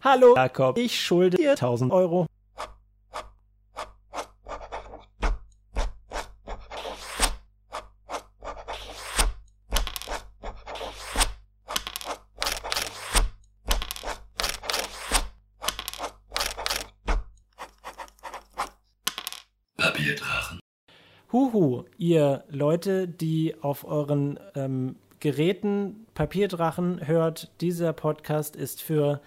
Hallo, Jakob. Ich schulde dir 1000 Euro. Papierdrachen. Huhu, ihr Leute, die auf euren ähm, Geräten Papierdrachen hört, dieser Podcast ist für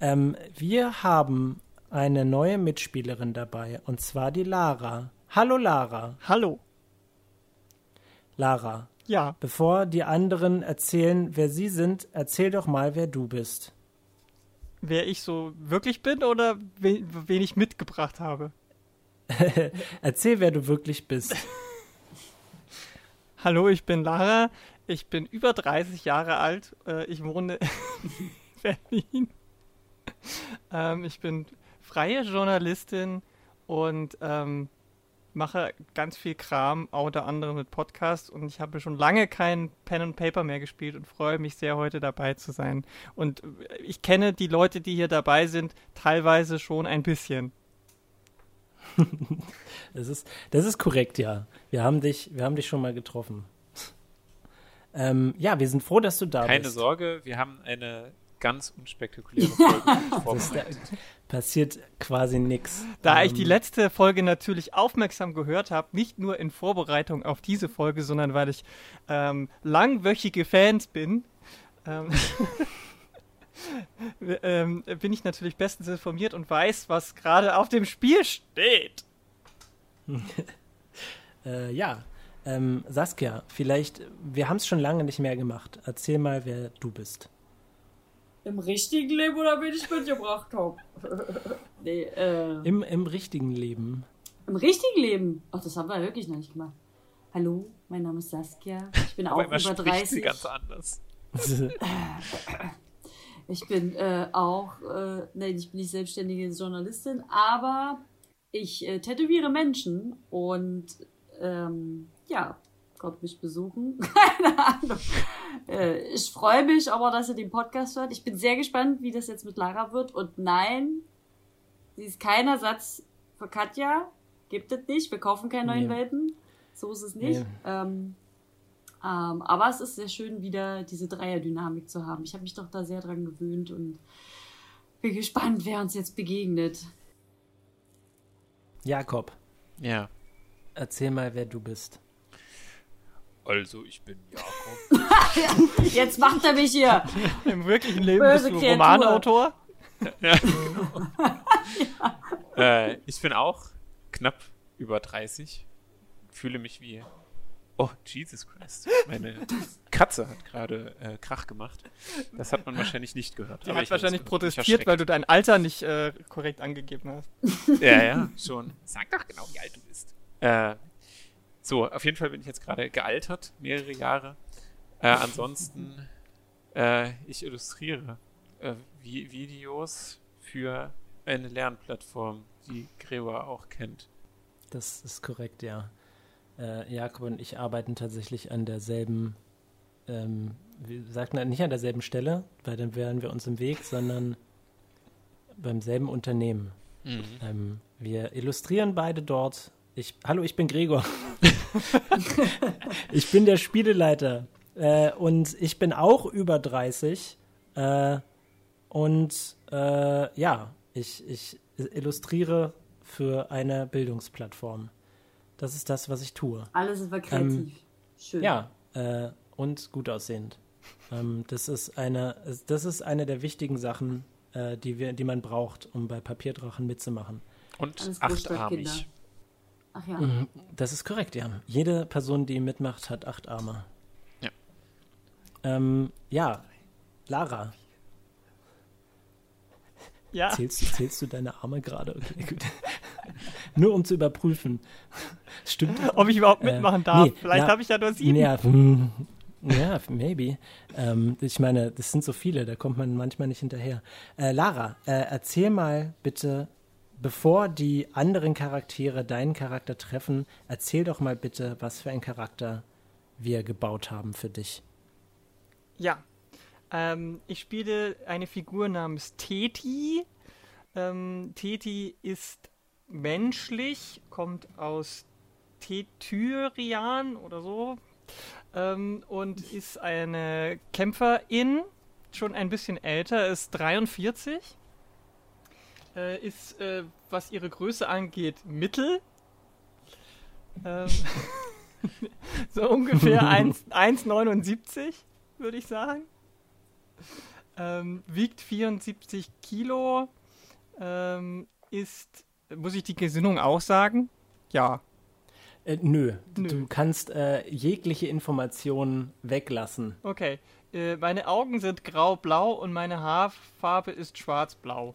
ähm, wir haben eine neue Mitspielerin dabei und zwar die Lara. Hallo Lara. Hallo. Lara, Ja, bevor die anderen erzählen, wer sie sind, erzähl doch mal, wer du bist. wer ich so wirklich bin oder wen, wen ich mitgebracht habe. Erzähl, wer du wirklich bist. Hallo, ich bin Lara. Ich bin über 30 Jahre alt. Äh, ich wohne in Berlin. Ähm, ich bin freie Journalistin und ähm, mache ganz viel Kram, unter anderem mit Podcasts. Und ich habe schon lange kein Pen and Paper mehr gespielt und freue mich sehr, heute dabei zu sein. Und äh, ich kenne die Leute, die hier dabei sind, teilweise schon ein bisschen. Das ist, das ist korrekt, ja. Wir haben dich, wir haben dich schon mal getroffen. Ähm, ja, wir sind froh, dass du da Keine bist. Sorge, wir haben eine ganz unspektakuläre Folge vorbereitet. passiert quasi nichts. Da ich die letzte Folge natürlich aufmerksam gehört habe, nicht nur in Vorbereitung auf diese Folge, sondern weil ich ähm, langwöchige Fans bin, ähm, ähm, bin ich natürlich bestens informiert und weiß, was gerade auf dem Spiel steht. Äh, ja, ähm, Saskia, vielleicht, wir haben es schon lange nicht mehr gemacht. Erzähl mal, wer du bist. Im richtigen Leben oder wen ich mitgebracht habe? nee, äh, Im, Im richtigen Leben. im richtigen Leben? Ach, das haben wir wirklich noch nicht gemacht. Hallo, mein Name ist Saskia. Ich bin auch über spricht sie 30. ganz anders. Ich bin äh, auch, äh, nein, ich bin nicht selbstständige Journalistin, aber ich äh, tätowiere Menschen und ähm, ja, kommt mich besuchen. Keine Ahnung. Äh, ich freue mich aber, dass ihr den Podcast hört. Ich bin sehr gespannt, wie das jetzt mit Lara wird. Und nein, sie ist kein Ersatz für Katja. Gibt es nicht. Wir kaufen keine neuen Nee. Welten. So ist es nicht. Nee. Ähm, ähm, aber es ist sehr schön, wieder diese Dreierdynamik zu haben. Ich habe mich doch da sehr dran gewöhnt und bin gespannt, wer uns jetzt begegnet. Jakob, Ja. erzähl mal, wer du bist. Also, ich bin Jakob. Jetzt macht er mich hier. Im wirklichen Leben Böse bist du Kreatur. Romanautor. äh, ich bin auch knapp über 30. Fühle mich wie. Oh, Jesus Christ. Meine Katze hat gerade äh, Krach gemacht. Das hat man wahrscheinlich nicht gehört. Die aber hat wahrscheinlich es protestiert, weil du dein Alter nicht äh, korrekt angegeben hast. Ja, ja, schon. Sag doch genau, wie alt du bist. Äh, so, auf jeden Fall bin ich jetzt gerade gealtert, mehrere Jahre. Äh, ansonsten, äh, ich illustriere äh, Vi Videos für eine Lernplattform, die Gregor auch kennt. Das ist korrekt, ja. Äh, Jakob und ich arbeiten tatsächlich an derselben, ähm, wir sagten nicht an derselben Stelle, weil dann wären wir uns im Weg, sondern beim selben Unternehmen. Ähm, wir illustrieren beide dort. Ich, hallo, ich bin Gregor. ich bin der Spieleleiter. Äh, und ich bin auch über 30. Äh, und äh, ja, ich, ich illustriere für eine Bildungsplattform. Das ist das, was ich tue. Alles ist kreativ. Schön. Ja, äh, und gut aussehend. Ähm, das ist eine, das ist eine der wichtigen Sachen, äh, die wir, die man braucht, um bei Papierdrachen mitzumachen. Und achtarmig. Ach ja. Mhm, Das ist korrekt, ja. Jede Person, die mitmacht, hat acht Arme. Ja. Ähm, ja, Lara, Ja, zählst, du- zählst du deine Arme gerade? Okay, gut. Nur um zu überprüfen. Stimmt ob ich überhaupt Äh, mitmachen darf. nee, Vielleicht ja. habe ich ja nur sieben. Ja, ja maybe. Ähm, ich meine, das sind so viele, da kommt man manchmal nicht hinterher. Äh, Lara, äh, erzähl mal bitte, bevor die anderen Charaktere deinen Charakter treffen, erzähl doch mal bitte, was für ein Charakter wir gebaut haben für dich. Ja, Ähm, ich spiele eine Figur namens Teti. Ähm, Teti ist menschlich, kommt aus Tetyrian oder so ähm, und ist eine Kämpferin, schon ein bisschen älter, ist 43, äh, ist, äh, was ihre Größe angeht, mittel. Ähm, so ungefähr 1,79 würde ich sagen. Ähm, wiegt 74 Kilo. Ähm, ist, muss ich die Gesinnung auch sagen? Ja. Äh, nö. nö. du kannst äh, jegliche Informationen weglassen. Okay. Äh, meine Augen sind grau-blau und meine Haarfarbe ist schwarz-blau.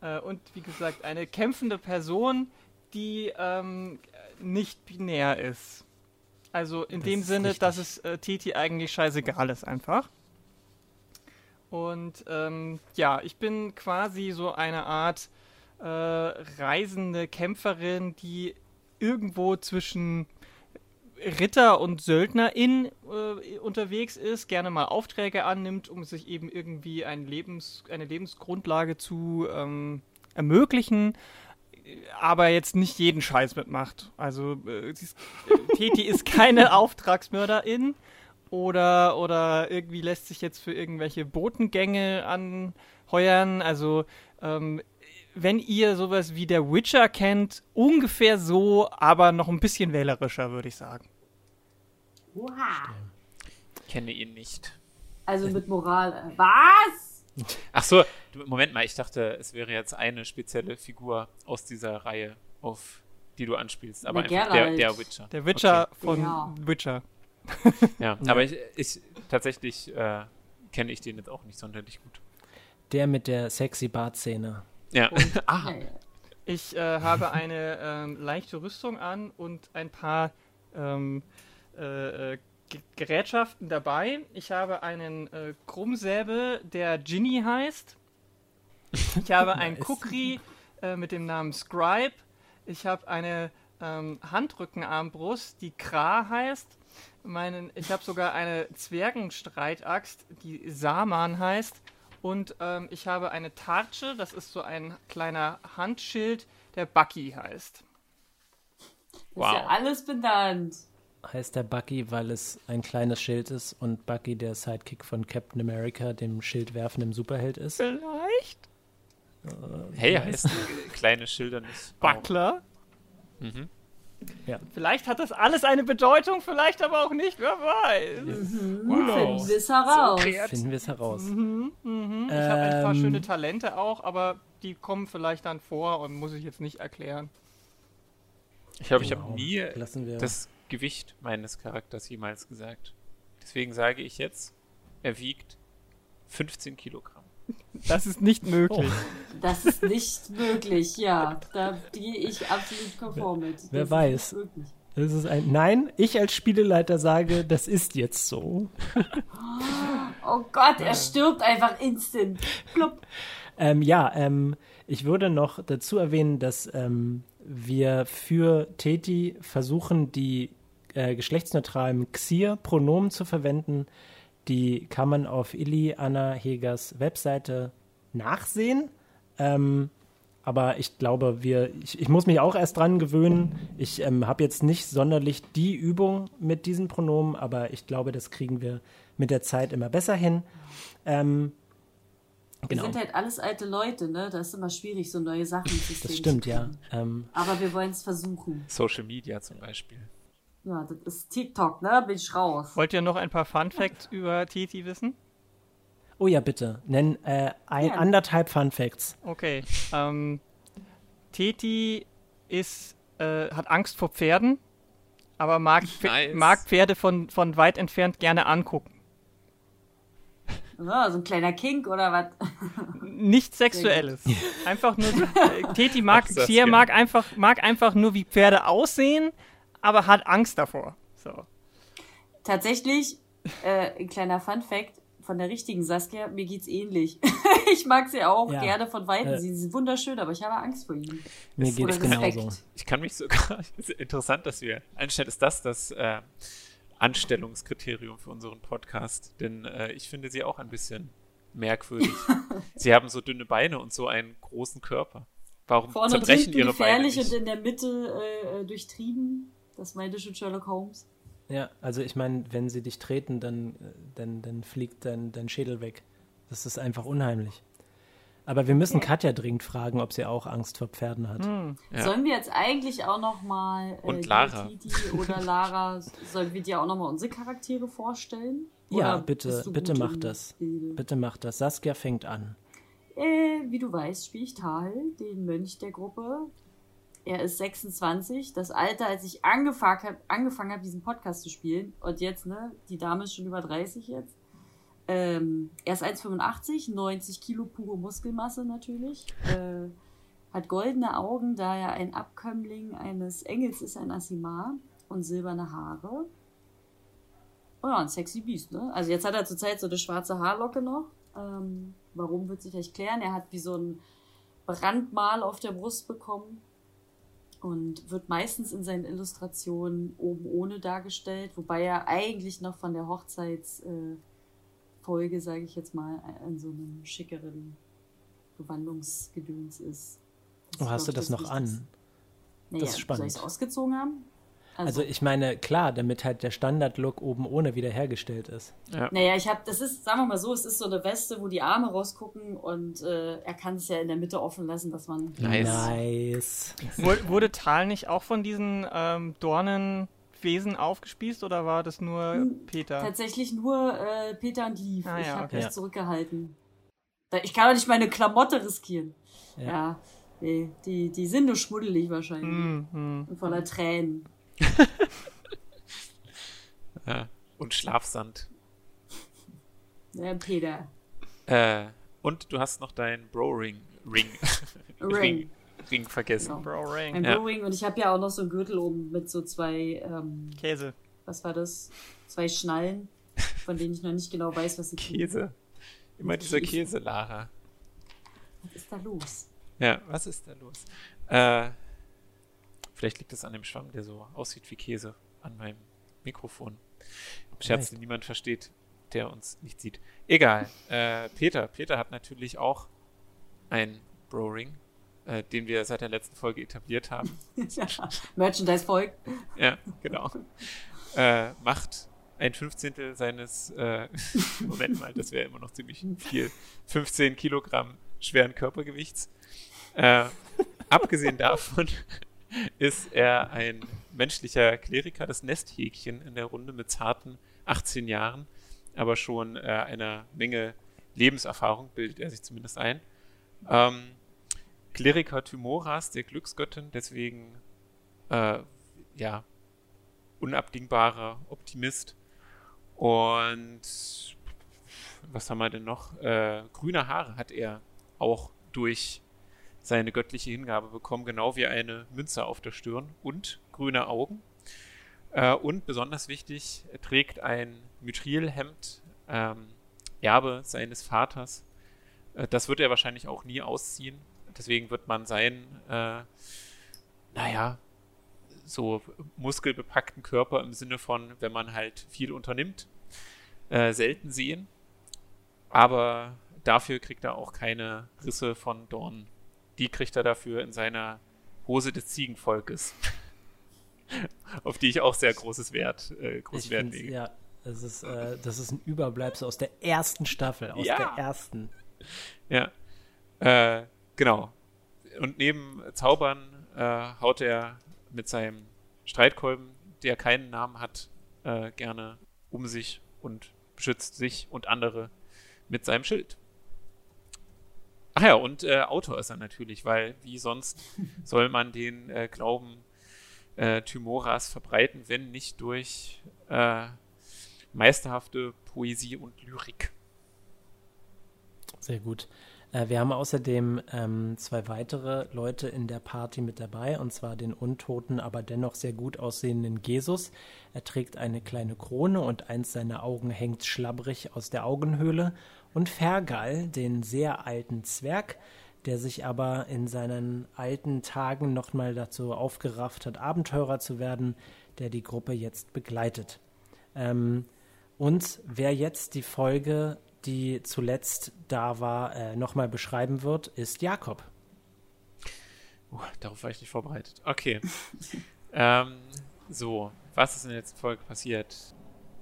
Äh, und wie gesagt, eine kämpfende Person, die ähm, nicht binär ist. Also in das dem Sinne, richtig. dass es äh, Titi eigentlich scheißegal ist einfach. Und ähm, ja, ich bin quasi so eine Art äh, reisende Kämpferin, die irgendwo zwischen Ritter und Söldnerin äh, unterwegs ist, gerne mal Aufträge annimmt, um sich eben irgendwie ein Lebens, eine Lebensgrundlage zu ähm, ermöglichen, aber jetzt nicht jeden Scheiß mitmacht. Also äh, ist, äh, Teti ist keine Auftragsmörderin oder, oder irgendwie lässt sich jetzt für irgendwelche Botengänge anheuern. Also ähm, wenn ihr sowas wie der Witcher kennt, ungefähr so, aber noch ein bisschen wählerischer, würde ich sagen. Oha. Kenne ihn nicht. Also mit Moral. Äh, was? Ach so, Moment mal, ich dachte, es wäre jetzt eine spezielle Figur aus dieser Reihe, auf die du anspielst, aber der einfach der, der, Witcher. Der Witcher okay. von ja. Witcher. ja, aber ich, ich tatsächlich äh, kenne ich den jetzt auch nicht sonderlich gut. Der mit der sexy Bartszene. Ja. Und, ah. Ich äh, habe eine ähm, leichte Rüstung an und ein paar ähm, äh, äh Gerätschaften dabei. Ich habe einen äh, Krummsäbel, der Ginny heißt. Ich habe einen Kukri äh, mit dem Namen Scribe. Ich habe eine ähm, Handrückenarmbrust, die Kra heißt. Meinen, ich habe sogar eine Zwergenstreitaxt, die Saman heißt. Und ähm, ich habe eine Tartsche, das ist so ein kleiner Handschild, der Bucky heißt. Wow. Ist ja alles benannt. Heißt der Bucky, weil es ein kleines Schild ist und Bucky der Sidekick von Captain America, dem Schildwerfenden Superheld ist? Vielleicht. Äh, hey, heißt kleine Schilder nicht. Buckler? Mhm. Ja. Vielleicht hat das alles eine Bedeutung, vielleicht aber auch nicht, wer weiß. Mhm. Wow. Finden wir es heraus. So Finden wir es heraus. Mhm, mhm. Ich ähm, habe ein paar ähm, schöne Talente auch, aber die kommen vielleicht dann vor und muss ich jetzt nicht erklären. Ich glaube, ich habe nie das Gewicht meines Charakters jemals gesagt. Deswegen sage ich jetzt, er wiegt 15 Kilogramm. Das ist nicht möglich. Oh. Das ist nicht möglich, ja. Da gehe ich absolut konform mit. Wer das weiß. Das ist ein Nein, ich als Spieleleiter sage, das ist jetzt so. Oh Gott, er stirbt einfach instant. Ähm, ja, ähm, ich würde noch dazu erwähnen, dass ähm, wir für Teti versuchen, die äh, geschlechtsneutralen Xir-Pronomen zu verwenden, die kann man auf Illy Anna Hegers Webseite nachsehen. Ähm, aber ich glaube, wir, ich, ich, muss mich auch erst dran gewöhnen. Ich ähm, habe jetzt nicht sonderlich die Übung mit diesen Pronomen, aber ich glaube, das kriegen wir mit der Zeit immer besser hin. Ähm, genau. Wir sind halt alles alte Leute, ne? Da ist immer schwierig, so neue Sachen zu sehen. Das stimmt, ja. Ähm, aber wir wollen es versuchen. Social Media zum Beispiel. Ja, das ist TikTok, ne? Bin ich raus. Wollt ihr noch ein paar Fun Facts über Titi wissen? Oh ja, bitte. Nenn äh, ein, ja. anderthalb Fun Facts. Okay. Ähm, Teti ist, äh, hat Angst vor Pferden, aber mag, nice. mag Pferde von, von weit entfernt gerne angucken. Oh, so ein kleiner Kink oder was? Nichts Sexuelles. Einfach nur. Äh, Teti mag, mag einfach, mag einfach nur, wie Pferde aussehen aber hat Angst davor. So. Tatsächlich, äh, ein kleiner Fun Fact von der richtigen Saskia, mir geht's ähnlich. ich mag sie auch ja. gerne von Weitem. Äh, sie ist wunderschön, aber ich habe Angst vor ihnen. Mir geht's genauso. Ich kann mich sogar, interessant, dass wir, anstatt ist das, dass äh, Anstellungskriterium für unseren Podcast, denn äh, ich finde sie auch ein bisschen merkwürdig. sie haben so dünne Beine und so einen großen Körper. Warum Vorne zerbrechen ihre gefährlich Beine nicht? und in der Mitte äh, durchtrieben. Das meinte schon Sherlock Holmes. Ja, also ich meine, wenn sie dich treten, dann, äh, dann, dann fliegt dein, dein Schädel weg. Das ist einfach unheimlich. Aber wir müssen Katja dringend fragen, ob sie auch Angst vor Pferden hat. Hm. Ja. Sollen wir jetzt eigentlich auch noch mal äh, Und Lara. Titi oder Lara, sollen wir dir auch noch mal unsere Charaktere vorstellen? Ja, Oder bitte, du bitte gut mach das. Bilde? Bitte mach das. Saskia fängt an. Äh, wie du weißt, spiele ich Tal, den Mönch der Gruppe. Er ist 26, das Alter, als ich angefangen habe, angefangen hab, diesen Podcast zu spielen. Und jetzt, ne, die Dame ist schon über 30 jetzt. Ähm, er ist 1,85, 90 Kilo pure Muskelmasse natürlich. Äh, hat goldene Augen, da er ein Abkömmling eines Engels ist, ein Asimar. Und silberne Haare. Oh ja, ein sexy Biest, ne? Also jetzt hat er zurzeit so eine schwarze Haarlocke noch. Ähm, warum wird sich gleich klären? Er hat wie so ein Brandmal auf der Brust bekommen und wird meistens in seinen Illustrationen oben ohne dargestellt, wobei er eigentlich noch von der Hochzeitsfolge, äh, sage ich jetzt mal, in so einem schickeren Gewandungsgedöns ist. Oh, ist, hast du das noch an? Naja, Das ist spannend. Soll ich es ausgezogen haben? Also ich meine, klar, damit halt der Standard-Look oben ohne wiederhergestellt ist. Ja. Naja, ich habe, das ist, sagen wir mal so, es ist so eine Weste, wo die Arme rausgucken und äh, er kann es ja in der Mitte offen lassen, dass man. Nice. Nice. Wurde, wurde Tal nicht auch von diesen ähm, Dornenwesen aufgespießt oder war das nur Hm, Peter? Tatsächlich nur äh, Peter und Liv. Ah, ich ja, habe okay. mich Ja. zurückgehalten. Ich kann doch nicht meine Klamotte riskieren. Ja. Ja. nee, die, die sind nur schmuddelig wahrscheinlich. Hm, hm. Und voller Tränen. Ja. Und Schlafsand. Ja, Peter. Äh, und du hast noch deinen Bro-Ring. Ring. Ring. Ring vergessen. Genau. Bro Ring. Ein Ja. Bowring und ich habe ja auch noch so einen Gürtel oben mit so zwei, ähm, Käse. was war das? Zwei Schnallen, von denen ich noch nicht genau weiß, was sie tun. Käse. Immer dieser Käse. Käse, Lara. Was ist da los? Ja, was ist da los? Äh, vielleicht liegt es an dem Schwamm, der so aussieht wie Käse an meinem Mikrofon. Scherz, den niemand versteht, der uns nicht sieht. Egal. Äh, Peter. Peter hat natürlich auch ein Bro-Ring, äh, den wir seit der letzten Folge etabliert haben. ja, Merchandise folgt. Ja, genau. Äh, macht ein Fünfzehntel seines, äh, Moment mal, das wäre immer noch ziemlich viel, 15 Kilogramm schweren Körpergewichts. Äh, abgesehen davon ist er ein menschlicher Kleriker, das Nesthäkchen in der Runde mit zarten 18 Jahren, aber schon äh, einer Menge Lebenserfahrung, bildet er sich zumindest ein. Ähm, Kleriker Thymoras, der Glücksgöttin, deswegen äh, ja, unabdingbarer Optimist. Und was haben wir denn noch? Äh, grüne Haare hat er auch durch seine göttliche Hingabe bekommen, genau wie eine Münze auf der Stirn und grüne Augen. Äh, und besonders wichtig, er trägt ein Mithrilhemd, ähm, Erbe seines Vaters. Äh, das wird er wahrscheinlich auch nie ausziehen. Deswegen wird man seinen, äh, naja, so muskelbepackten Körper im Sinne von, wenn man halt viel unternimmt, äh, selten sehen. Aber dafür kriegt er auch keine Risse von Dornen. Die kriegt er dafür in seiner Hose des Ziegenvolkes. Auf die ich auch sehr großes Wert, äh, großen Wert lege. ja, das ist, äh, das ist ein Überbleibsel aus der ersten Staffel, aus Ja. der ersten. Ja. Äh, genau. Und neben Zaubern äh, haut er mit seinem Streitkolben, der keinen Namen hat, äh, gerne um sich und beschützt sich und andere mit seinem Schild. Ach ja, und äh, Autor ist er natürlich, weil wie sonst soll man den äh, Glauben äh, Thymoras verbreiten, wenn nicht durch äh, meisterhafte Poesie und Lyrik. Sehr gut. Äh, wir haben außerdem ähm, zwei weitere Leute in der Party mit dabei, und zwar den untoten, aber dennoch sehr gut aussehenden Jesus. Er trägt eine kleine Krone und eins seiner Augen hängt schlabbrig aus der Augenhöhle. Und Fergal, den sehr alten Zwerg, der sich aber in seinen alten Tagen nochmal dazu aufgerafft hat, Abenteurer zu werden, der die Gruppe jetzt begleitet. Ähm, und wer jetzt die Folge, die zuletzt da war, äh, nochmal beschreiben wird, ist Jakob. Uh, darauf war ich nicht vorbereitet. Okay. ähm, so, was ist in der letzten Folge passiert?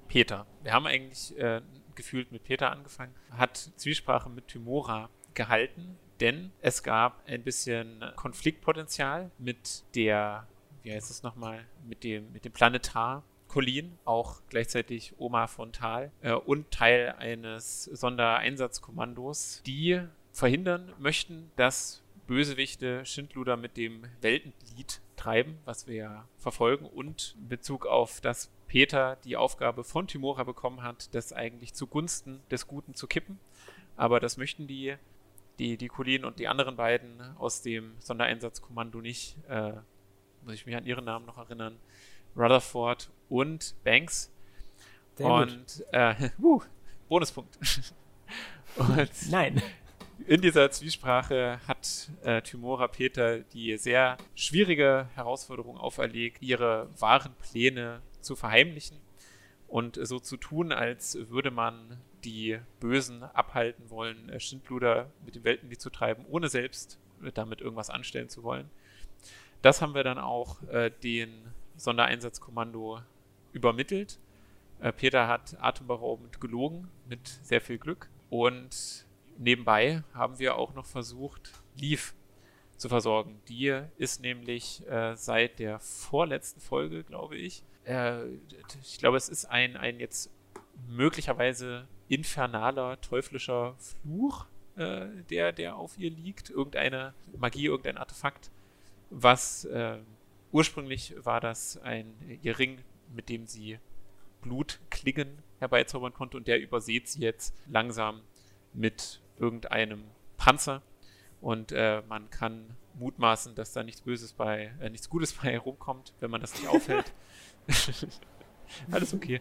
Peter. Wir haben eigentlich äh, gefühlt mit Peter angefangen, hat Zwiesprache mit Tymora gehalten, denn es gab ein bisschen Konfliktpotenzial mit der, wie heißt es nochmal, mit dem, mit dem Planetar. Colin, auch gleichzeitig Oma von Thal äh, und Teil eines Sondereinsatzkommandos, die verhindern möchten, dass Bösewichte Schindluder mit dem Weltenlied treiben, was wir ja verfolgen, und in Bezug auf das Peter die Aufgabe von Timora bekommen hat, das eigentlich zugunsten des Guten zu kippen. Aber das möchten die, die, die Colin und die anderen beiden aus dem Sondereinsatzkommando nicht. Äh, muss ich mich an ihren Namen noch erinnern. Rutherford und Banks. Sehr und äh, uh, Bonuspunkt. und Nein. In dieser Zwiesprache hat äh, Tymora Peter die sehr schwierige Herausforderung auferlegt, ihre wahren Pläne zu verheimlichen und so zu tun, als würde man die Bösen abhalten wollen, äh, Schindluder mit dem Weltenlied zu treiben, ohne selbst damit irgendwas anstellen zu wollen. Das haben wir dann auch äh, den Sondereinsatzkommando übermittelt. Äh, Peter hat atemberaubend gelogen, mit sehr viel Glück. Und nebenbei haben wir auch noch versucht, Leaf zu versorgen. Die ist nämlich äh, seit der vorletzten Folge, glaube ich, äh, ich glaube, es ist ein, ein jetzt möglicherweise infernaler, teuflischer Fluch, äh, der, der auf ihr liegt. Irgendeine Magie, irgendein Artefakt, was äh, ursprünglich war das ein ihr Ring, mit dem sie Blutklingen herbeizaubern konnte und der übersät sie jetzt langsam mit irgendeinem Panzer und äh, man kann mutmaßen, dass da nichts Böses bei, äh, nichts Gutes bei herumkommt, wenn man das nicht aufhält. Alles okay.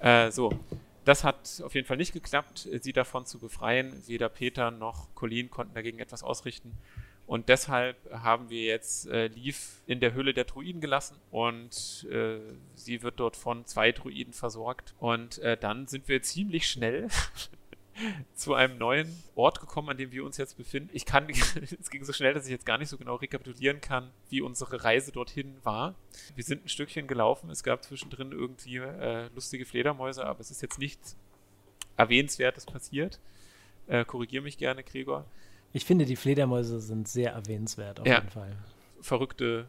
Äh, so, das hat auf jeden Fall nicht geklappt, sie davon zu befreien. Weder Peter noch Colleen konnten dagegen etwas ausrichten. Und deshalb haben wir jetzt äh, Leaf in der Höhle der Druiden gelassen und äh, sie wird dort von zwei Druiden versorgt. Und äh, dann sind wir ziemlich schnell zu einem neuen Ort gekommen, an dem wir uns jetzt befinden. Ich kann, es ging so schnell, dass ich jetzt gar nicht so genau rekapitulieren kann, wie unsere Reise dorthin war. Wir sind ein Stückchen gelaufen. Es gab zwischendrin irgendwie äh, lustige Fledermäuse, aber es ist jetzt nichts Erwähnenswertes passiert. Äh, Korrigiere mich gerne, Gregor. Ich finde, die Fledermäuse sind sehr erwähnenswert, auf ja. jeden Fall. Verrückte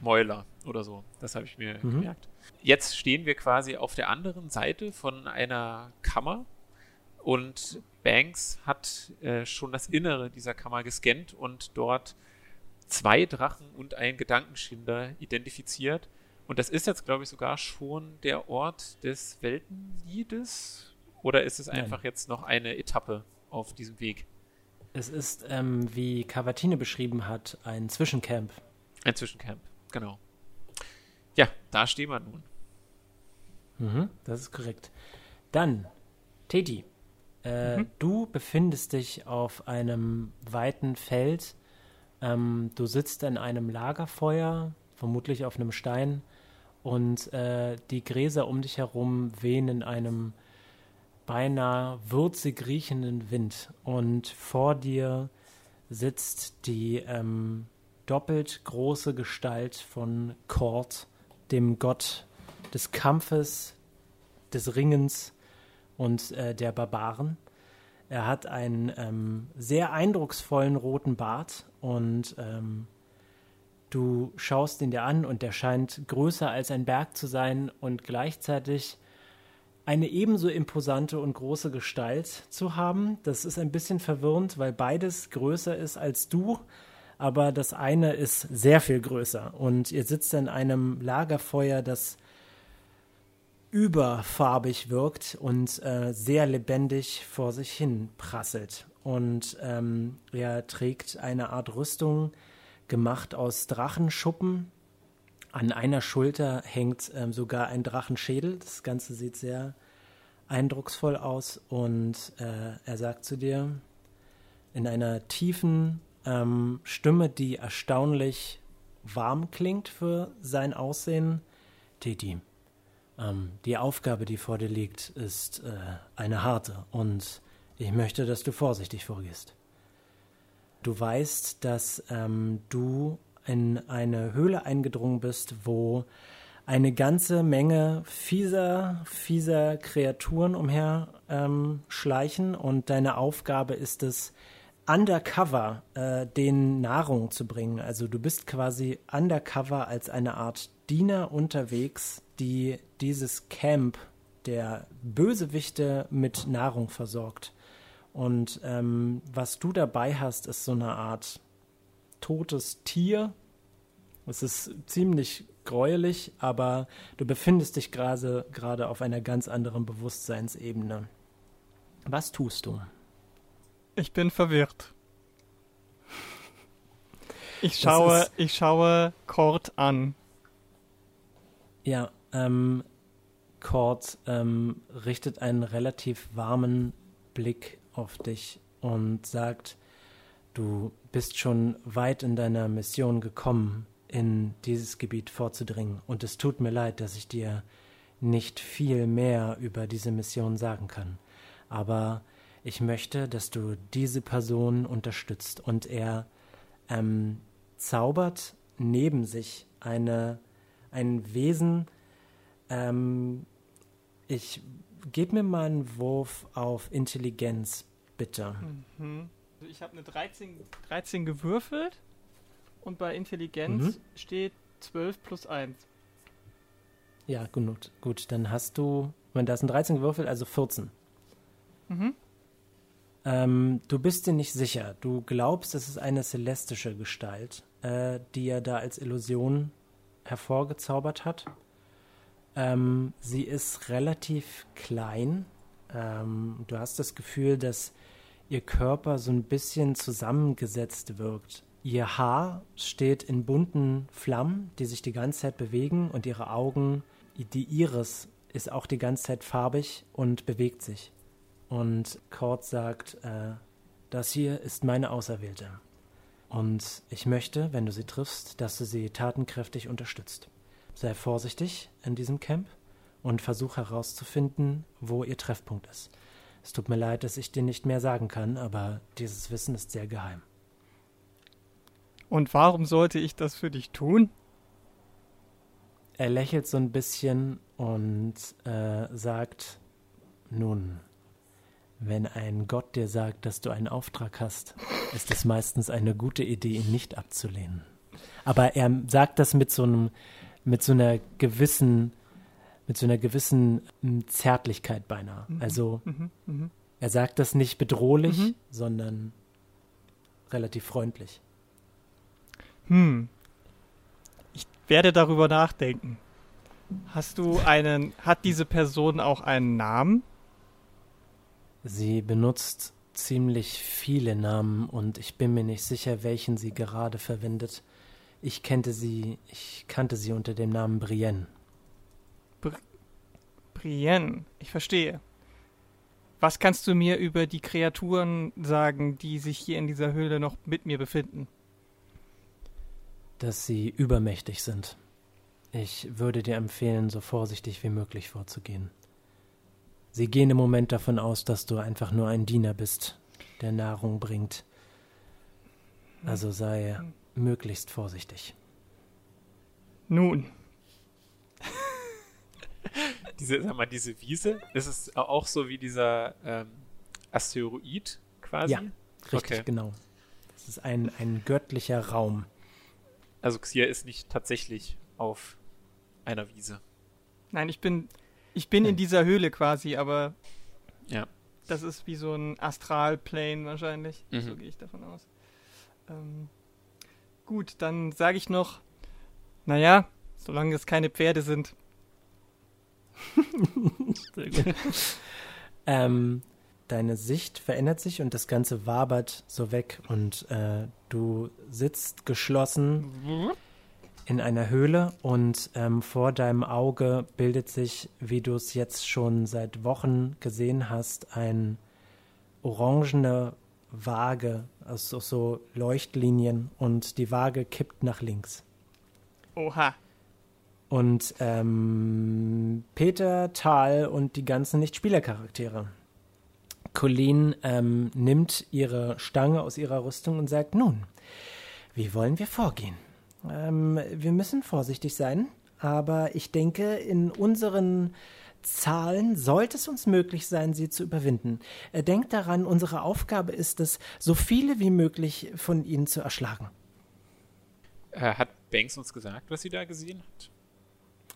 Mäuler oder so. Das habe ich mir mhm. gemerkt. Jetzt stehen wir quasi auf der anderen Seite von einer Kammer und Banks hat äh, schon das Innere dieser Kammer gescannt und dort zwei Drachen und einen Gedankenschinder identifiziert. Und das ist jetzt, glaube ich, sogar schon der Ort des Weltenliedes. Oder ist es einfach Nein. jetzt noch eine Etappe auf diesem Weg? Es ist, ähm, wie Cavatine beschrieben hat, ein Zwischencamp. Ein Zwischencamp, genau. Ja, da stehen wir nun. Mhm, das ist korrekt. Dann, Teti. Äh, mhm. Du befindest dich auf einem weiten Feld. Ähm, du sitzt in einem Lagerfeuer, vermutlich auf einem Stein, und äh, die Gräser um dich herum wehen in einem beinahe würzig riechenden Wind. Und vor dir sitzt die ähm, doppelt große Gestalt von Kord, dem Gott des Kampfes, des Ringens und äh, der Barbaren. Er hat einen ähm, sehr eindrucksvollen roten Bart und ähm, du schaust ihn dir an und der scheint größer als ein Berg zu sein und gleichzeitig eine ebenso imposante und große Gestalt zu haben. Das ist ein bisschen verwirrend, weil beides größer ist als du, aber das eine ist sehr viel größer und ihr sitzt in einem Lagerfeuer, das überfarbig wirkt und äh, sehr lebendig vor sich hin prasselt. Und ähm, er trägt eine Art Rüstung, gemacht aus Drachenschuppen. An einer Schulter hängt ähm, sogar ein Drachenschädel. Das Ganze sieht sehr eindrucksvoll aus. Und äh, er sagt zu dir in einer tiefen ähm, Stimme, die erstaunlich warm klingt für sein Aussehen, Titi, Ähm, die Aufgabe, die vor dir liegt, ist äh, eine harte und ich möchte, dass du vorsichtig vorgehst. Du weißt, dass ähm, du in eine Höhle eingedrungen bist, wo eine ganze Menge fieser, fieser Kreaturen umher ähm, schleichen und deine Aufgabe ist es, undercover äh, den Nahrung zu bringen. Also du bist quasi undercover als eine Art Diener unterwegs, die dieses Camp der Bösewichte mit Nahrung versorgt. Und ähm, was du dabei hast, ist so eine Art totes Tier. Es ist ziemlich gräulich, aber du befindest dich gerade gerade auf einer ganz anderen Bewusstseinsebene. Was tust du? Ich bin verwirrt. Ich schaue, ich schaue Kort an. Ja, ähm, Kort ähm, richtet einen relativ warmen Blick auf dich und sagt, du bist schon weit in deiner Mission gekommen, in dieses Gebiet vorzudringen. Und es tut mir leid, dass ich dir nicht viel mehr über diese Mission sagen kann. Aber ich möchte, dass du diese Person unterstützt. Und er ähm, zaubert neben sich eine, ein Wesen. Ähm, ich gebe mir mal einen Wurf auf Intelligenz, bitte. Mhm. Also ich habe eine 13, 13 gewürfelt und bei Intelligenz mhm. steht 12 plus 1. Ja, gut, gut. Dann hast du, wenn da ist ein 13 gewürfelt, also 14. Mhm. Ähm, du bist dir nicht sicher. Du glaubst, es ist eine celestische Gestalt, äh, die er da als Illusion hervorgezaubert hat. Ähm, sie ist relativ klein. Ähm, du hast das Gefühl, dass ihr Körper so ein bisschen zusammengesetzt wirkt. Ihr Haar steht in bunten Flammen, die sich die ganze Zeit bewegen und ihre Augen, die Iris ist auch die ganze Zeit farbig und bewegt sich. Und Cord sagt, äh, das hier ist meine Auserwählte. Und ich möchte, wenn du sie triffst, dass du sie tatenkräftig unterstützt. Sei vorsichtig in diesem Camp und versuch herauszufinden, wo ihr Treffpunkt ist. Es tut mir leid, dass ich dir nicht mehr sagen kann, aber dieses Wissen ist sehr geheim. Und warum sollte ich das für dich tun? Er lächelt so ein bisschen und äh, sagt, nun, wenn ein Gott dir sagt, dass du einen Auftrag hast, ist es meistens eine gute Idee, ihn nicht abzulehnen. Aber er sagt das mit so einem, mit so einer gewissen, mit so einer gewissen hm, Zärtlichkeit beinahe. Mhm. Also mhm. Mhm. er sagt das nicht bedrohlich, mhm. sondern relativ freundlich. Hm. Ich werde darüber nachdenken. Hast du einen, hat diese Person auch einen Namen? Sie benutzt ziemlich viele Namen und ich bin mir nicht sicher, welchen sie gerade verwendet. Ich kannte sie, ich kannte sie unter dem Namen Brienne. Br Brienne, ich verstehe. Was kannst du mir über die Kreaturen sagen, die sich hier in dieser Höhle noch mit mir befinden? Dass sie übermächtig sind. Ich würde dir empfehlen, so vorsichtig wie möglich vorzugehen. Sie gehen im Moment davon aus, dass du einfach nur ein Diener bist, der Nahrung bringt. Also sei möglichst vorsichtig. Nun. diese, sag mal, diese Wiese, ist es auch so wie dieser ähm, Asteroid quasi? Ja, richtig, okay. genau. Das ist ein, ein göttlicher Raum. Also Xia ist nicht tatsächlich auf einer Wiese. Nein, ich bin ich bin in dieser Höhle quasi, aber ja. das ist wie so ein Astralplane wahrscheinlich. Mhm. So gehe ich davon aus. Ähm, gut, dann sage ich noch, naja, solange es keine Pferde sind. ähm, deine Sicht verändert sich und das Ganze wabert so weg und äh, du sitzt geschlossen mhm in einer Höhle und ähm, vor deinem Auge bildet sich, wie du es jetzt schon seit Wochen gesehen hast, ein orangene Waage, also so Leuchtlinien und die Waage kippt nach links. Oha. Und ähm, Peter, Tal und die ganzen Nicht-Spieler-Charaktere. Colleen ähm, nimmt ihre Stange aus ihrer Rüstung und sagt, nun, wie wollen wir vorgehen? Ähm, wir müssen vorsichtig sein, aber ich denke, in unseren Zahlen sollte es uns möglich sein, sie zu überwinden. Äh, denkt daran, unsere Aufgabe ist es, so viele wie möglich von ihnen zu erschlagen. Äh, hat Banks uns gesagt, was sie da gesehen hat?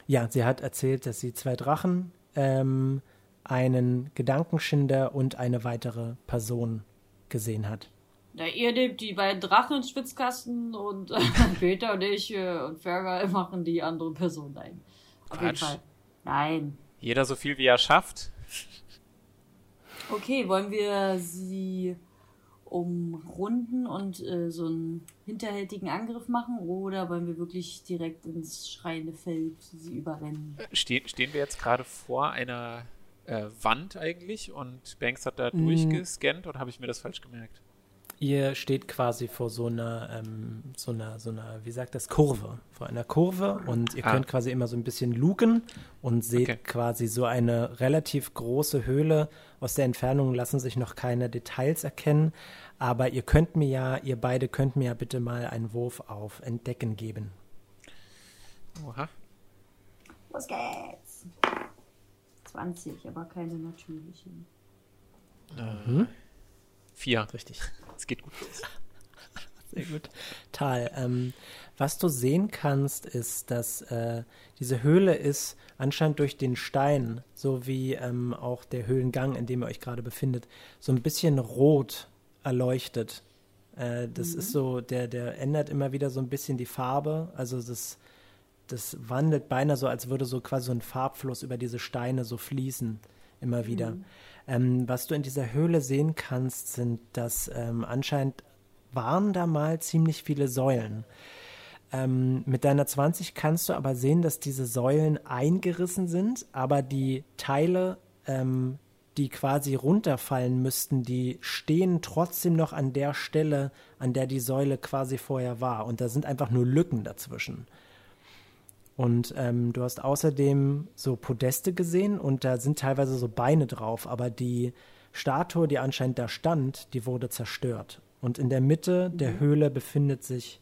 Ja, sie hat erzählt, dass sie zwei Drachen, ähm, einen Gedankenschinder und eine weitere Person gesehen hat. Na, ihr nehmt die beiden Drachen ins Schwitzkasten und äh, Peter und ich äh, und Fergal machen die andere Person ein. Auf jeden Quatsch. Fall. Nein. Jeder so viel, wie er schafft. Okay, wollen wir sie umrunden und äh, so einen hinterhältigen Angriff machen oder wollen wir wirklich direkt ins schreiende Feld sie überrennen? Stehen, stehen wir jetzt gerade vor einer äh, Wand eigentlich und Banks hat da Mm. durchgescannt oder habe ich mir das falsch gemerkt? Ihr steht quasi vor so einer, ähm, so einer, so einer, wie sagt das, Kurve, vor einer Kurve und ihr Ah. könnt quasi immer so ein bisschen luken und seht Okay. quasi so eine relativ große Höhle. Aus der Entfernung lassen sich noch keine Details erkennen, aber ihr könnt mir ja, ihr beide könnt mir ja bitte mal einen Wurf auf Entdecken geben. Oha. Los geht's! 20, aber keine natürlichen. Vier. Richtig. Es geht gut los. Sehr gut. Tal, ähm, was du sehen kannst, ist, dass äh, diese Höhle ist anscheinend durch den Stein, so wie ähm, auch der Höhlengang, in dem ihr euch gerade befindet, so ein bisschen rot erleuchtet. Äh, das ist so, der, der ändert immer wieder so ein bisschen die Farbe. Also das, das wandelt beinahe so, als würde so quasi so ein Farbfluss über diese Steine so fließen, immer wieder. Ähm, was du in dieser Höhle sehen kannst, sind, dass ähm, anscheinend waren da mal ziemlich viele Säulen. Ähm, mit deiner 20 kannst du aber sehen, dass diese Säulen eingerissen sind, aber die Teile, ähm, die quasi runterfallen müssten, die stehen trotzdem noch an der Stelle, an der die Säule quasi vorher war. Und da sind einfach nur Lücken dazwischen. Und ähm, du hast außerdem so Podeste gesehen und da sind teilweise so Beine drauf, aber die Statue, die anscheinend da stand, die wurde zerstört. Und in der Mitte der Höhle befindet sich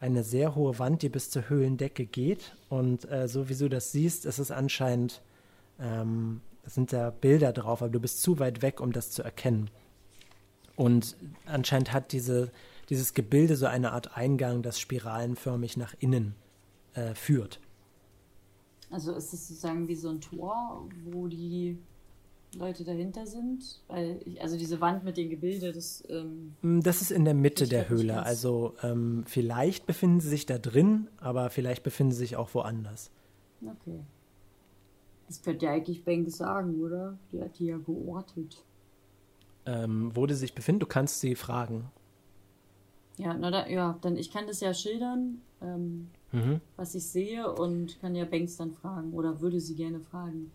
eine sehr hohe Wand, die bis zur Höhlendecke geht. Und äh, so wie du das siehst, ist es anscheinend, ähm, es sind da Bilder drauf, aber du bist zu weit weg, um das zu erkennen. Und anscheinend hat diese, dieses Gebilde so eine Art Eingang, das spiralenförmig nach innen äh, führt. Also ist es sozusagen wie so ein Tor, wo die Leute dahinter sind? Weil ich, also diese Wand mit den Gebilde, das ähm, Mm, Das ist in der Mitte der Höhle. Also ähm, vielleicht befinden sie sich da drin, aber vielleicht befinden sie sich auch woanders. okay. Das könnte ja eigentlich Banks sagen, oder? Die hat die ja geortet. Ähm, wo die sich befinden, du kannst sie fragen. Ja, na da, ja, dann ich kann das ja schildern, ähm, Mhm. was ich sehe und kann ja Banks dann fragen oder würde sie gerne fragen.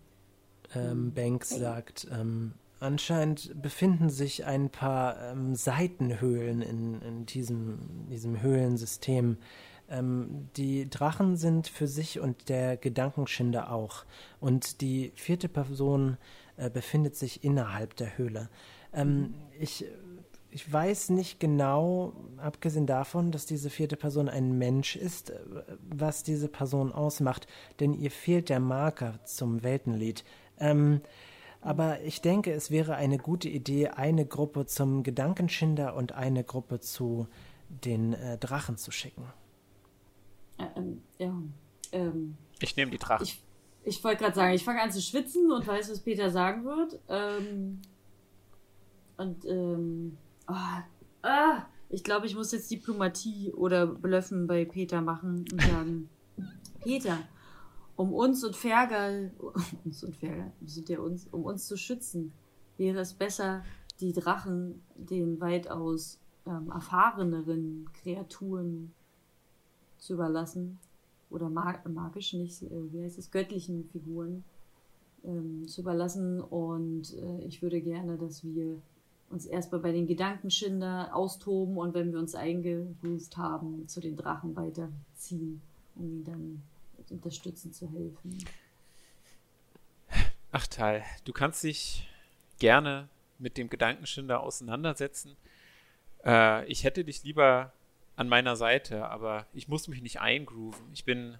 Ähm, Banks sagt, ähm, anscheinend befinden sich ein paar ähm, Seitenhöhlen in, in diesem, diesem Höhlensystem. Ähm, die Drachen sind für sich und der Gedankenschinder auch. Und die vierte Person äh, befindet sich innerhalb der Höhle. Ähm, ich, ich weiß nicht genau, abgesehen davon, dass diese vierte Person ein Mensch ist, äh, was diese Person ausmacht, denn ihr fehlt der Marker zum Weltenlied. Ähm, aber ich denke, es wäre eine gute Idee, eine Gruppe zum Gedankenschinder und eine Gruppe zu den äh, Drachen zu schicken. Äh, ähm, ja, ähm, Ich nehme die Drachen. ich, ich wollte gerade sagen, ich fange an zu schwitzen und weiß, was Peter sagen wird. Ähm, und ähm, ah, ich glaube, ich muss jetzt Diplomatie oder Blöffen bei Peter machen und sagen, Peter, um uns und Fergal, uns und Fergal, sind ja uns, um uns zu schützen, wäre es besser, die Drachen den weitaus ähm, erfahreneren Kreaturen zu überlassen oder mag magisch nicht, äh, wie heißt es, göttlichen Figuren ähm, zu überlassen. Und äh, ich würde gerne, dass wir uns erstmal bei den Gedankenschinder austoben und wenn wir uns eingegroovt haben, zu den Drachen weiterziehen, um ihn dann unterstützen zu helfen. Ach Tal, du kannst dich gerne mit dem Gedankenschinder auseinandersetzen. Äh, ich hätte dich lieber an meiner Seite, aber ich muss mich nicht eingrooven. Ich bin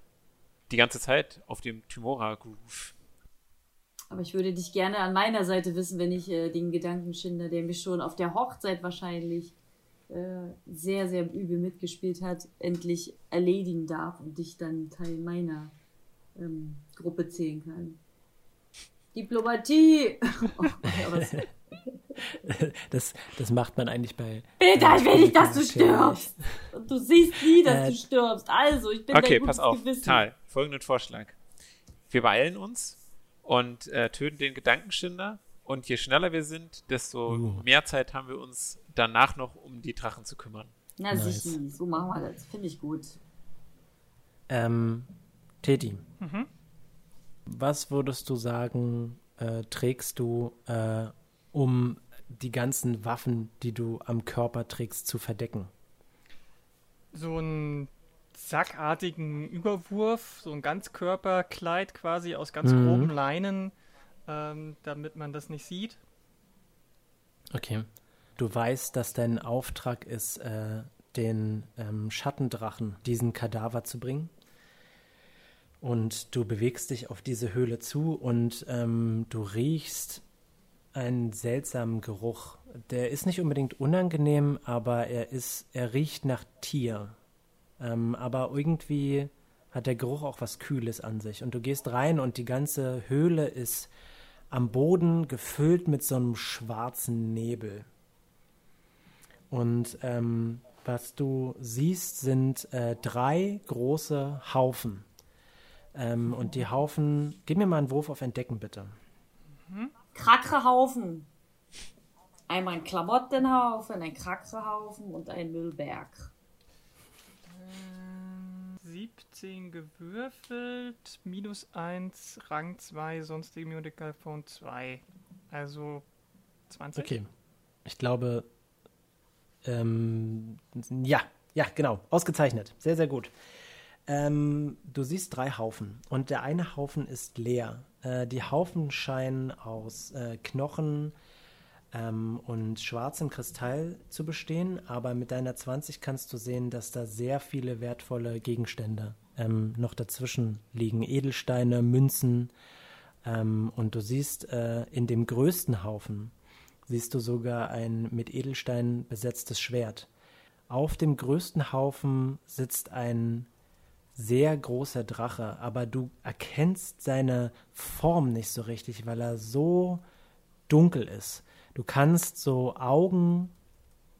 die ganze Zeit auf dem Timora-Groove. Aber ich würde dich gerne an meiner Seite wissen, wenn ich äh, den Gedankenschinder, der mich schon auf der Hochzeit wahrscheinlich äh, sehr, sehr übel mitgespielt hat, endlich erledigen darf und dich dann Teil meiner ähm, Gruppe zählen kann. Diplomatie! oh, das, das macht man eigentlich bei. Peter, ich will nicht, dass du stirbst! Und du siehst nie, dass äh, du stirbst. Also, ich bin Okay, pass auf. Gewissen. Tal, folgenden Vorschlag. Wir beeilen uns und äh, töten den Gedankenschinder. Und je schneller wir sind, desto uh. mehr Zeit haben wir uns danach noch um die Drachen zu kümmern. Na nice. sicher, so machen wir das. Finde ich gut. Ähm, Teti, mhm. was würdest du sagen, äh, trägst du, äh, um die ganzen Waffen, die du am Körper trägst, zu verdecken? So einen sackartigen Überwurf, so ein Ganzkörperkleid quasi aus ganz mhm. groben Leinen, ähm, damit man das nicht sieht. Okay. Du weißt, dass dein Auftrag ist, äh, den ähm, Schattendrachen, diesen Kadaver zu bringen. Und du bewegst dich auf diese Höhle zu und ähm, du riechst einen seltsamen Geruch. Der ist nicht unbedingt unangenehm, aber er ist, er riecht nach Tier. Ähm, aber irgendwie hat der Geruch auch was Kühles an sich. Und du gehst rein und die ganze Höhle ist am Boden gefüllt mit so einem schwarzen Nebel. Und ähm, was du siehst, sind äh, drei große Haufen. Ähm, und die Haufen, gib mir mal einen Wurf auf Entdecken, bitte. Mhm. Krackerhaufen. Einmal ein Klamottenhaufen, ein Krackerhaufen und ein Müllberg. 17 gewürfelt, minus 1, Rang 2, sonstige Medical Phone 2. Also 20. Okay. Ich glaube, ähm, ja, ja, genau. Ausgezeichnet. Sehr, sehr gut. Ähm, du siehst drei Haufen und der eine Haufen ist leer. Äh, die Haufen scheinen aus äh, Knochen ähm, und schwarzem Kristall zu bestehen, aber mit deiner 20 kannst du sehen, dass da sehr viele wertvolle Gegenstände ähm, noch dazwischen liegen. Edelsteine, Münzen. Ähm, und du siehst äh, in dem größten Haufen siehst du sogar ein mit Edelsteinen besetztes Schwert. Auf dem größten Haufen sitzt ein sehr großer Drache, aber du erkennst seine Form nicht so richtig, weil er so dunkel ist. Du kannst so Augen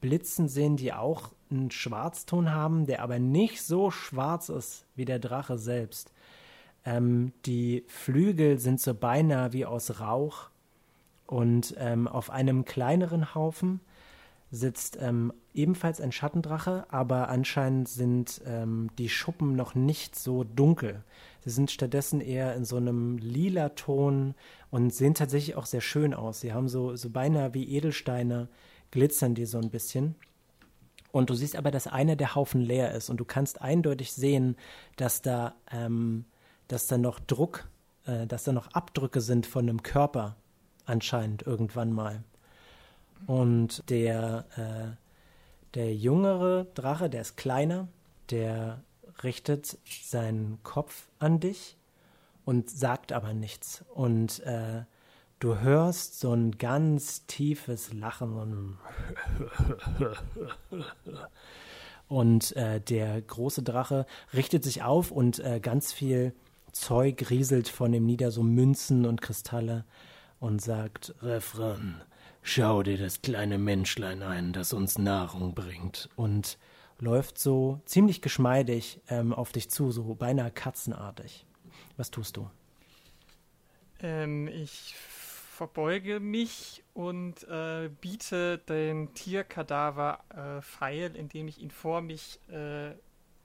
blitzen sehen, die auch einen Schwarzton haben, der aber nicht so schwarz ist wie der Drache selbst. Ähm, die Flügel sind so beinahe wie aus Rauch und ähm, auf einem kleineren Haufen sitzt ähm, ebenfalls ein Schattendrache, aber anscheinend sind ähm, die Schuppen noch nicht so dunkel. Sie sind stattdessen eher in so einem lila Ton und sehen tatsächlich auch sehr schön aus. Sie haben so, so beinahe wie Edelsteine, glitzern die so ein bisschen. Und du siehst aber, dass einer der Haufen leer ist und du kannst eindeutig sehen, dass da, ähm, dass da noch Druck, äh, dass da noch Abdrücke sind von einem Körper anscheinend irgendwann mal. Und der, äh, der jüngere Drache, der ist kleiner, der richtet seinen Kopf an dich und sagt aber nichts. Und äh, du hörst so ein ganz tiefes Lachen und äh, der große Drache richtet sich auf und äh, ganz viel Zeug rieselt von ihm nieder, so Münzen und Kristalle und sagt, Refrain, schau dir das kleine Menschlein ein, das uns Nahrung bringt und läuft so ziemlich geschmeidig ähm, auf dich zu, so beinahe katzenartig. Was tust du? Ähm, ich verbeuge mich und äh, biete den Tierkadaver äh, feil, indem ich ihn vor mich äh,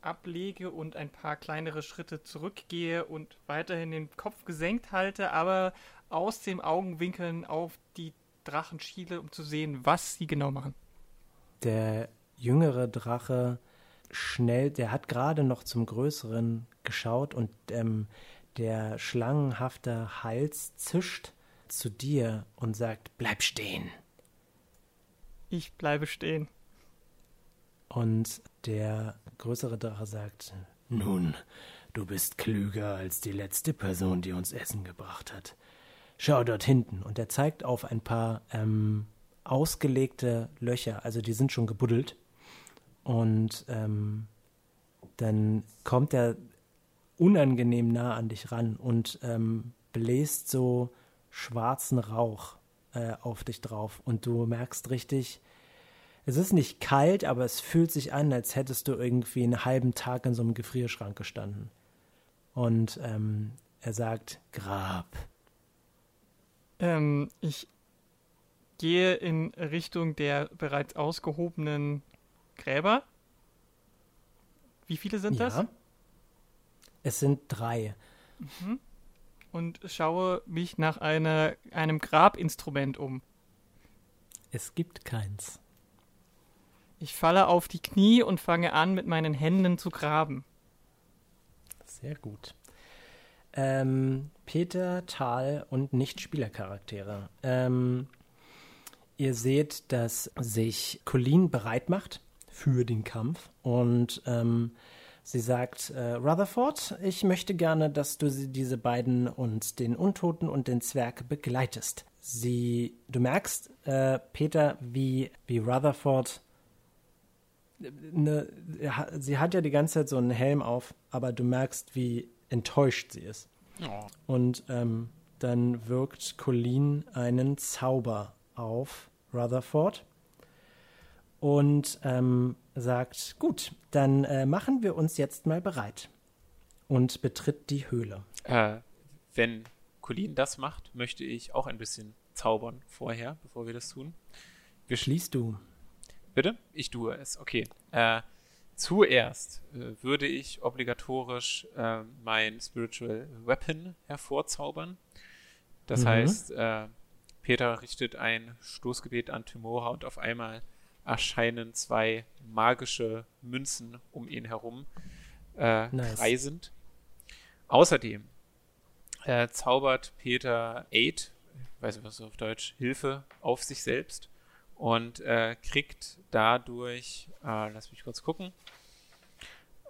ablege und ein paar kleinere Schritte zurückgehe und weiterhin den Kopf gesenkt halte, aber aus dem Augenwinkeln auf die Drachen schiele, um zu sehen, was sie genau machen. Der jüngere Drache schnell, der hat gerade noch zum Größeren geschaut und ähm, der schlangenhafte Hals zischt zu dir und sagt, bleib stehen. Ich bleibe stehen. Und der größere Drache sagt, nun, du bist klüger als die letzte Person, die uns Essen gebracht hat. Schau dort hinten. Und er zeigt auf ein paar ähm, ausgelegte Löcher, also die sind schon gebuddelt. Und ähm, dann kommt er unangenehm nah an dich ran und ähm, bläst so schwarzen Rauch äh, auf dich drauf. Und du merkst richtig, es ist nicht kalt, aber es fühlt sich an, als hättest du irgendwie einen halben Tag in so einem Gefrierschrank gestanden. Und ähm, er sagt, Grab. Ähm, ich gehe in Richtung der bereits ausgehobenen Gräber. Wie viele sind ja. das? Es sind drei. Mhm. Und schaue mich nach einer, einem Grabinstrument um. Es gibt keins. Ich falle auf die Knie und fange an, mit meinen Händen zu graben. Sehr gut. Ähm, Peter, Tal und Nicht-Spielercharaktere. Ähm, ihr seht, dass sich Colleen bereit macht für den Kampf und ähm, sie sagt, äh, Rutherford, ich möchte gerne, dass du diese beiden und den Untoten und den Zwerg begleitest. Sie, du merkst, äh, Peter, wie, wie Rutherford eine, sie hat ja die ganze Zeit so einen Helm auf, aber du merkst, wie enttäuscht sie ist. Oh. Und ähm, dann wirkt Colleen einen Zauber auf Rutherford und ähm, sagt, gut, dann äh, machen wir uns jetzt mal bereit und betritt die Höhle. Äh, wenn Colleen das macht, möchte ich auch ein bisschen zaubern vorher, bevor wir das tun. Wir Schließt du. Bitte? Ich tue es, okay. Äh, zuerst äh, würde ich obligatorisch äh, mein Spiritual Weapon hervorzaubern. Das Mhm. heißt, äh, Peter richtet ein Stoßgebet an Timora und auf einmal erscheinen zwei magische Münzen um ihn herum äh, Nice. kreisend. Außerdem äh, zaubert Peter Aid, ich weiß nicht was auf Deutsch, Hilfe auf sich selbst und äh, kriegt dadurch, äh, lass mich kurz gucken,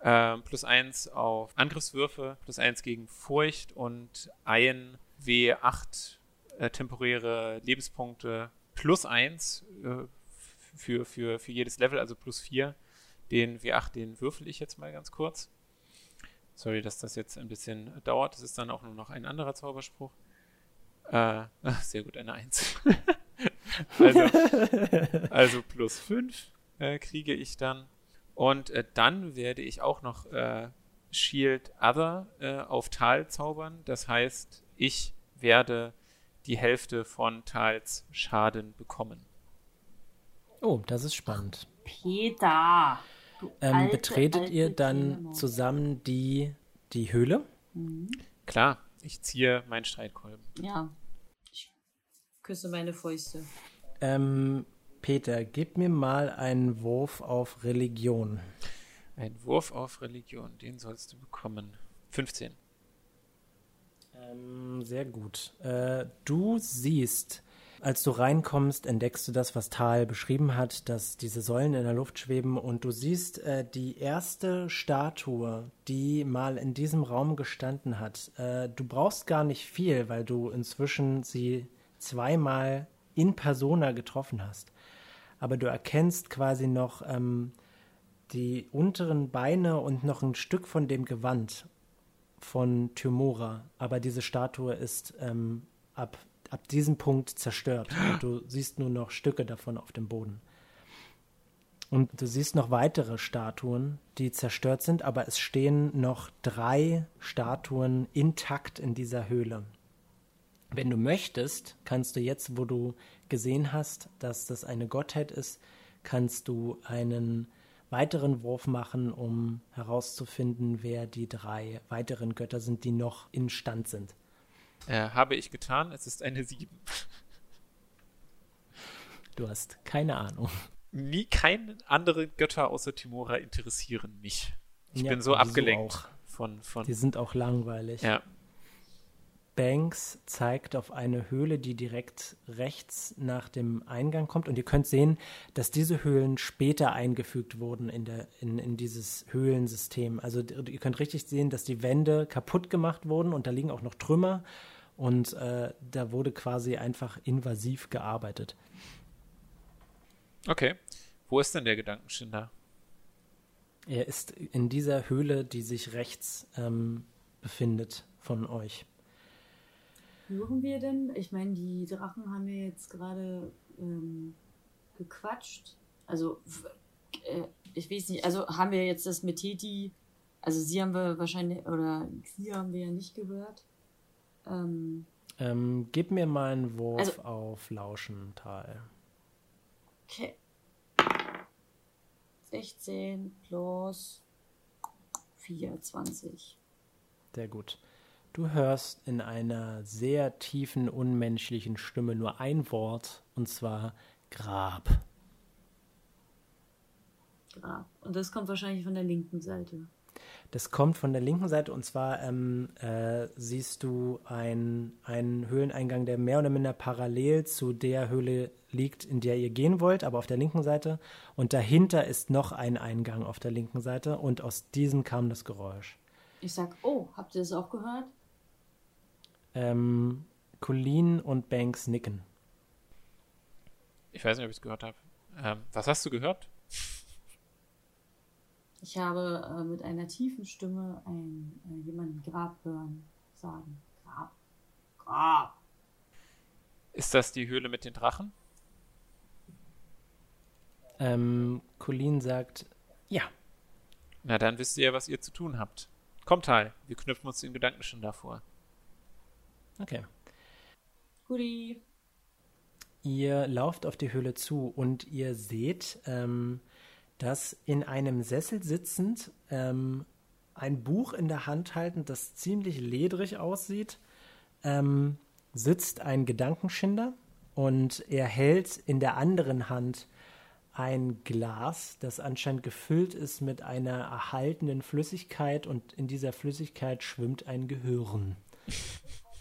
äh, plus eins auf Angriffswürfe, plus eins gegen Furcht und ein W8 äh, temporäre Lebenspunkte plus eins äh, für, für, für jedes Level, also plus vier. Den W8, den würfel ich jetzt mal ganz kurz. Sorry, dass das jetzt ein bisschen dauert. Das ist dann auch nur noch ein anderer Zauberspruch. Äh, ach, sehr gut, eine Eins. also, also plus 5 äh, kriege ich dann. Und äh, dann werde ich auch noch äh, Shield Other äh, auf Tal zaubern. Das heißt, ich werde die Hälfte von Tals Schaden bekommen. Oh, das ist spannend. Peter. Ähm, alte, betretet alte ihr dann Dämon. zusammen die, die Höhle? Mhm. Klar, ich ziehe meinen Streitkolben. Ja. Ich küsse meine Fäuste. Ähm, Peter, gib mir mal einen Wurf auf Religion. Ein Wurf auf Religion, den sollst du bekommen. 15. Ähm, sehr gut. Äh, du siehst, als du reinkommst, entdeckst du das, was Tal beschrieben hat, dass diese Säulen in der Luft schweben und du siehst äh, die erste Statue, die mal in diesem Raum gestanden hat. Äh, du brauchst gar nicht viel, weil du inzwischen sie zweimal in persona getroffen hast. Aber du erkennst quasi noch ähm, die unteren Beine und noch ein Stück von dem Gewand von Tymora, aber diese Statue ist ähm, ab, ab diesem Punkt zerstört und du siehst nur noch Stücke davon auf dem Boden. Und du siehst noch weitere Statuen, die zerstört sind, aber es stehen noch drei Statuen intakt in dieser Höhle. Wenn du möchtest, kannst du jetzt, wo du gesehen hast, dass das eine Gottheit ist, kannst du einen weiteren Wurf machen, um herauszufinden, wer die drei weiteren Götter sind, die noch in Stand sind. Äh, habe ich getan, es ist eine 7. Du hast keine Ahnung. nie, keine anderen Götter außer Timora interessieren mich. Ich Ja, bin so abgelenkt auch? von, von. Die sind auch langweilig. Ja. Banks zeigt auf eine Höhle, die direkt rechts nach dem Eingang kommt. Und ihr könnt sehen, dass diese Höhlen später eingefügt wurden in, der, in, in dieses Höhlensystem. Also ihr könnt richtig sehen, dass die Wände kaputt gemacht wurden und da liegen auch noch Trümmer. Und äh, da wurde quasi einfach invasiv gearbeitet. Okay. Wo ist denn der Gedankenschinder? Er ist in dieser Höhle, die sich rechts ähm, befindet von euch. Hören wir denn? Ich meine, die Drachen haben wir jetzt gerade ähm, gequatscht. Also, äh, ich weiß nicht, also haben wir jetzt das mit Teti, also sie haben wir wahrscheinlich, oder sie haben wir ja nicht gehört. Ähm, Ähm, gib mir mal einen Wurf Also- auf Lauschental. okay. 16 plus 24. Sehr gut. Du hörst in einer sehr tiefen, unmenschlichen Stimme nur ein Wort, und zwar Grab. Grab. Und das kommt wahrscheinlich von der linken Seite. Das kommt von der linken Seite, und zwar ähm, äh, siehst du ein- einen Höhleneingang, der mehr oder minder parallel zu der Höhle liegt, in der ihr gehen wollt, aber auf der linken Seite. Und dahinter ist noch ein Eingang auf der linken Seite, und aus diesem kam das Geräusch. Ich sag, oh, habt ihr das auch gehört? Ähm, Colleen und Banks nicken. Ich weiß nicht, ob ich es gehört habe. Ähm, was hast du gehört? Ich habe äh, mit einer tiefen Stimme ein, äh, jemanden Grab hören sagen. Grab. Grab. Ist das die Höhle mit den Drachen? Ähm, Colleen sagt, ja, Na, dann wisst ihr ja, was ihr zu tun habt. Kommt, Tal, wir knüpfen uns den Gedanken schon davor. okay. Guti. Ihr lauft auf die Höhle zu und ihr seht, ähm, dass in einem Sessel sitzend, ähm, ein Buch in der Hand haltend, das ziemlich ledrig aussieht, ähm, sitzt ein Gedankenschinder und er hält in der anderen Hand ein Glas, das anscheinend gefüllt ist mit einer erhaltenen Flüssigkeit und in dieser Flüssigkeit schwimmt ein Gehirn.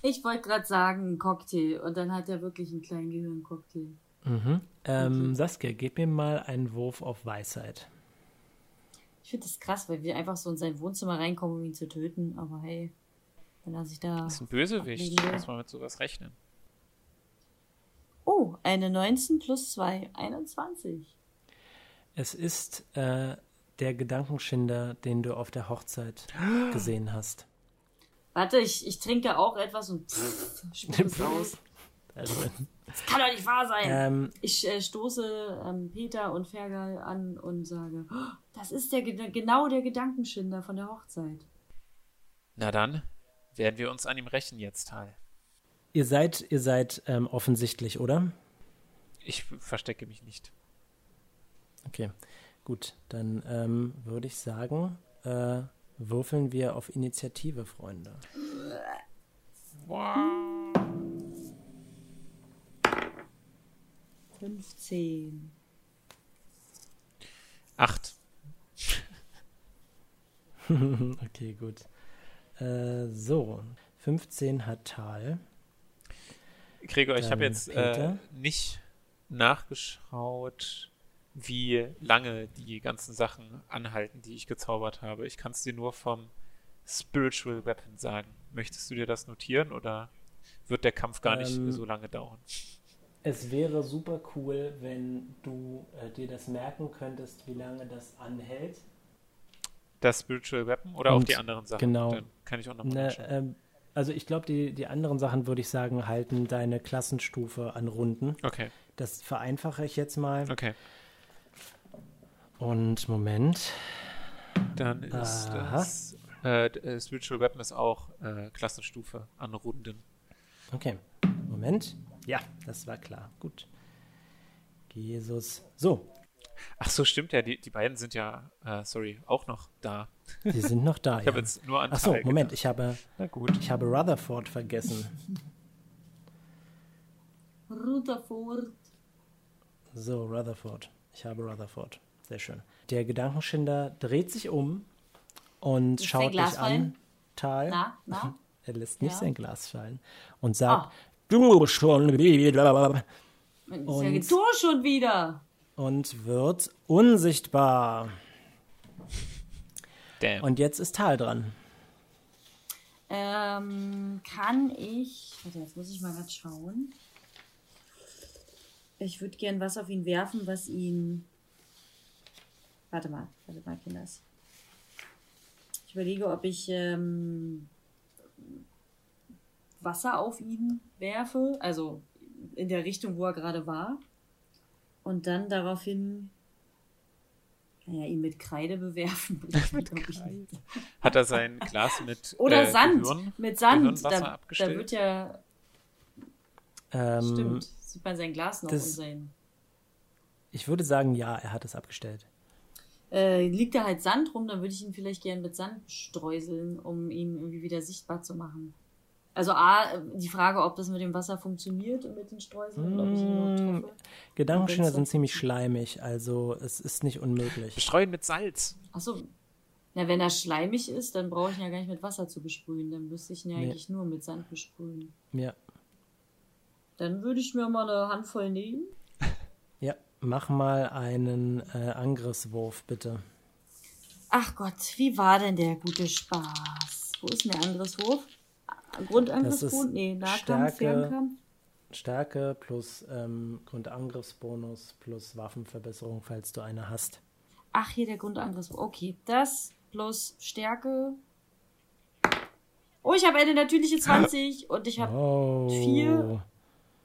Ich wollte gerade sagen, Cocktail. Und dann hat er wirklich einen kleinen Gehirncocktail. Mhm. Ähm. Saskia, gib mir mal einen Wurf auf Weisheit. Ich finde das krass, weil wir einfach so in sein Wohnzimmer reinkommen, um ihn zu töten. Aber hey, wenn er sich da. Das ist ein Bösewicht. Muss man mit sowas rechnen. Oh, eine 19 plus 2, 21. Es ist äh, der Gedankenschinder, den du auf der Hochzeit gesehen hast. Warte, ich, ich trinke auch etwas und pff, es aus. Also, Das kann doch nicht wahr sein. ähm, Ich äh, stoße ähm, Peter und Fergal an und sage, "Oh, das ist der genau der Gedankenschinder von der Hochzeit. Na dann, werden wir uns an ihm rächen jetzt, Tal. ihr seid, ihr seid ähm, offensichtlich, oder? Ich verstecke mich nicht. Okay, gut. Dann ähm, würde ich sagen, äh, würfeln wir auf Initiative, Freunde. Wow. 15. Acht. okay, gut. Äh, so, 15 hat Tal. Gregor, ich Dann habe jetzt äh, nicht nachgeschaut, wie lange die ganzen Sachen anhalten, die ich gezaubert habe. Ich kann es dir nur vom Spiritual Weapon sagen. Möchtest du dir das notieren oder wird der Kampf gar nicht Ähm, so lange dauern? Es wäre super cool, wenn du äh, dir das merken könntest, wie lange das anhält. Das Spiritual Weapon oder auch Und die anderen Sachen? genau. Dann kann ich auch nochmal Ne, ähm, also ich glaube, die, die anderen Sachen, würde ich sagen, halten deine Klassenstufe an Runden. Okay, Das vereinfache ich jetzt mal. okay. Und Moment. Dann ist Aha. das äh, äh, Spiritual Weapon ist auch äh, Klassenstufe an Runden. Okay. Moment. Ja, das war klar. Gut. Jesus. So, Ach so, stimmt ja. Die, die beiden sind ja, äh, sorry, auch noch da. die sind noch da. Ich ja. habe jetzt nur an Ach so, Tal Moment, gedacht. ich habe, Na gut. ich habe Rutherford vergessen. Rutherford. So, Rutherford. Ich habe Rutherford. Sehr schön. Der Gedankenschinder dreht sich um und Lässt schaut sein Glas dich an, fallen? Tal. Na, na? Er lässt nicht Ja. sein Glas fallen und sagt, Ah. Du schon wieder Und- du schon wieder. und wird unsichtbar. Damn. Und jetzt ist Tal dran. Ähm, kann ich. Warte, jetzt muss ich mal grad schauen. Ich würde gern was auf ihn werfen, was ihn. Warte mal, warte mal, Kinders. Ich überlege, ob ich ähm, Wasser auf ihn werfe, also in der Richtung, wo er gerade war. Und dann daraufhin, naja, ihn mit Kreide bewerfen. mit Kreide? Hat er sein Glas mit Oder äh, Sand. Gehirn, mit Sand. Da, da wird ja Ähm, Stimmt, sieht man sein Glas noch das- und sein. Ich würde sagen, ja, er hat es abgestellt. Äh, liegt da halt Sand rum, dann würde ich ihn vielleicht gern mit Sand streuseln, um ihn irgendwie wieder sichtbar zu machen. Also A, die Frage, ob das mit dem Wasser funktioniert und mit den Streuseln, ob ich ihn treffe. Wenn's sind ziemlich schleimig, also es ist nicht unmöglich. Bestreuen mit Salz. Achso. Na, wenn er schleimig ist, dann brauche ich ihn ja gar nicht mit Wasser zu besprühen. Dann müsste ich ihn ja Nee. eigentlich nur mit Sand besprühen. Ja, Dann würde ich mir mal eine Handvoll nehmen. ja. Mach mal einen äh, Angriffswurf, bitte. Ach Gott, wie war denn der gute Spaß? Wo ist denn der Angriffswurf? Grundangriffswurf? ist Nee, Nahkampf, Stärke. Fernkampf? Stärke plus ähm, Grundangriffsbonus plus Waffenverbesserung, falls du eine hast. Ach, hier der Grundangriffswurf. Okay, das plus Stärke. Oh, ich habe eine natürliche 20 und ich habe. Oh. vier.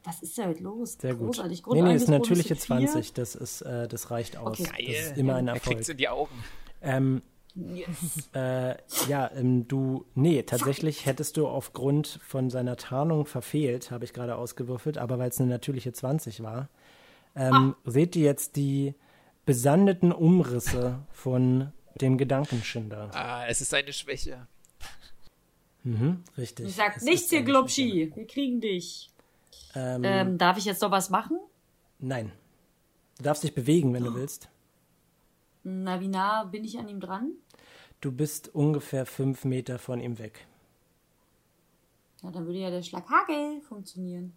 Was ist da heute los? Sehr gut. Großartig. Nee, nee, ist Grundangriffsbonus natürliche sind vier. 20. Das, ist, äh, das reicht aus. Okay. Das ist immer ein Er Erfolg. kriegt's in die Augen. Ähm, Yes. äh, ja, ähm, du, nee, tatsächlich hättest du aufgrund von seiner Tarnung verfehlt, habe ich gerade ausgewürfelt, aber weil es eine natürliche 20 war, ähm, seht ihr jetzt die besandeten Umrisse von dem Gedankenschinder. Ah, es ist eine Schwäche. Mhm, richtig. Ich sag Es nichts hier, Glubschi. Wir kriegen dich. Ähm, Ähm, darf ich jetzt noch was machen? Nein. Du darfst dich bewegen, Oh. wenn du willst. Na, wie nah bin ich an ihm dran? Du bist ungefähr fünf Meter von ihm weg. Ja, dann würde ja der Schlaghagel funktionieren.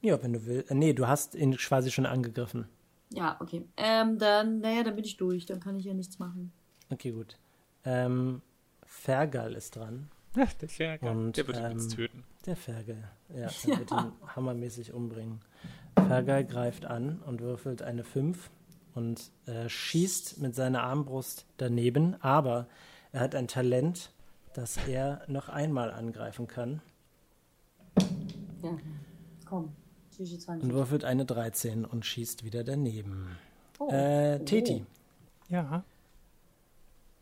Ja, wenn du willst. Äh, nee, du hast ihn quasi schon angegriffen. Ja, okay. Ähm, dann, naja, dann bin ich durch. Dann kann ich ja nichts machen. Okay, gut. Ähm, Fergal ist dran. Ja, der Ferkel. Und, der wird ihn jetzt ähm, töten. Der Fergal. Ja, er wird ihn hammermäßig umbringen. Fergal greift an und würfelt eine 5 und äh, schießt mit seiner Armbrust daneben, aber er hat ein Talent, dass er noch einmal angreifen kann Ja, komm. Psyche 20. und würfelt eine 13 und schießt wieder daneben. Oh. Äh, Teti, Ja.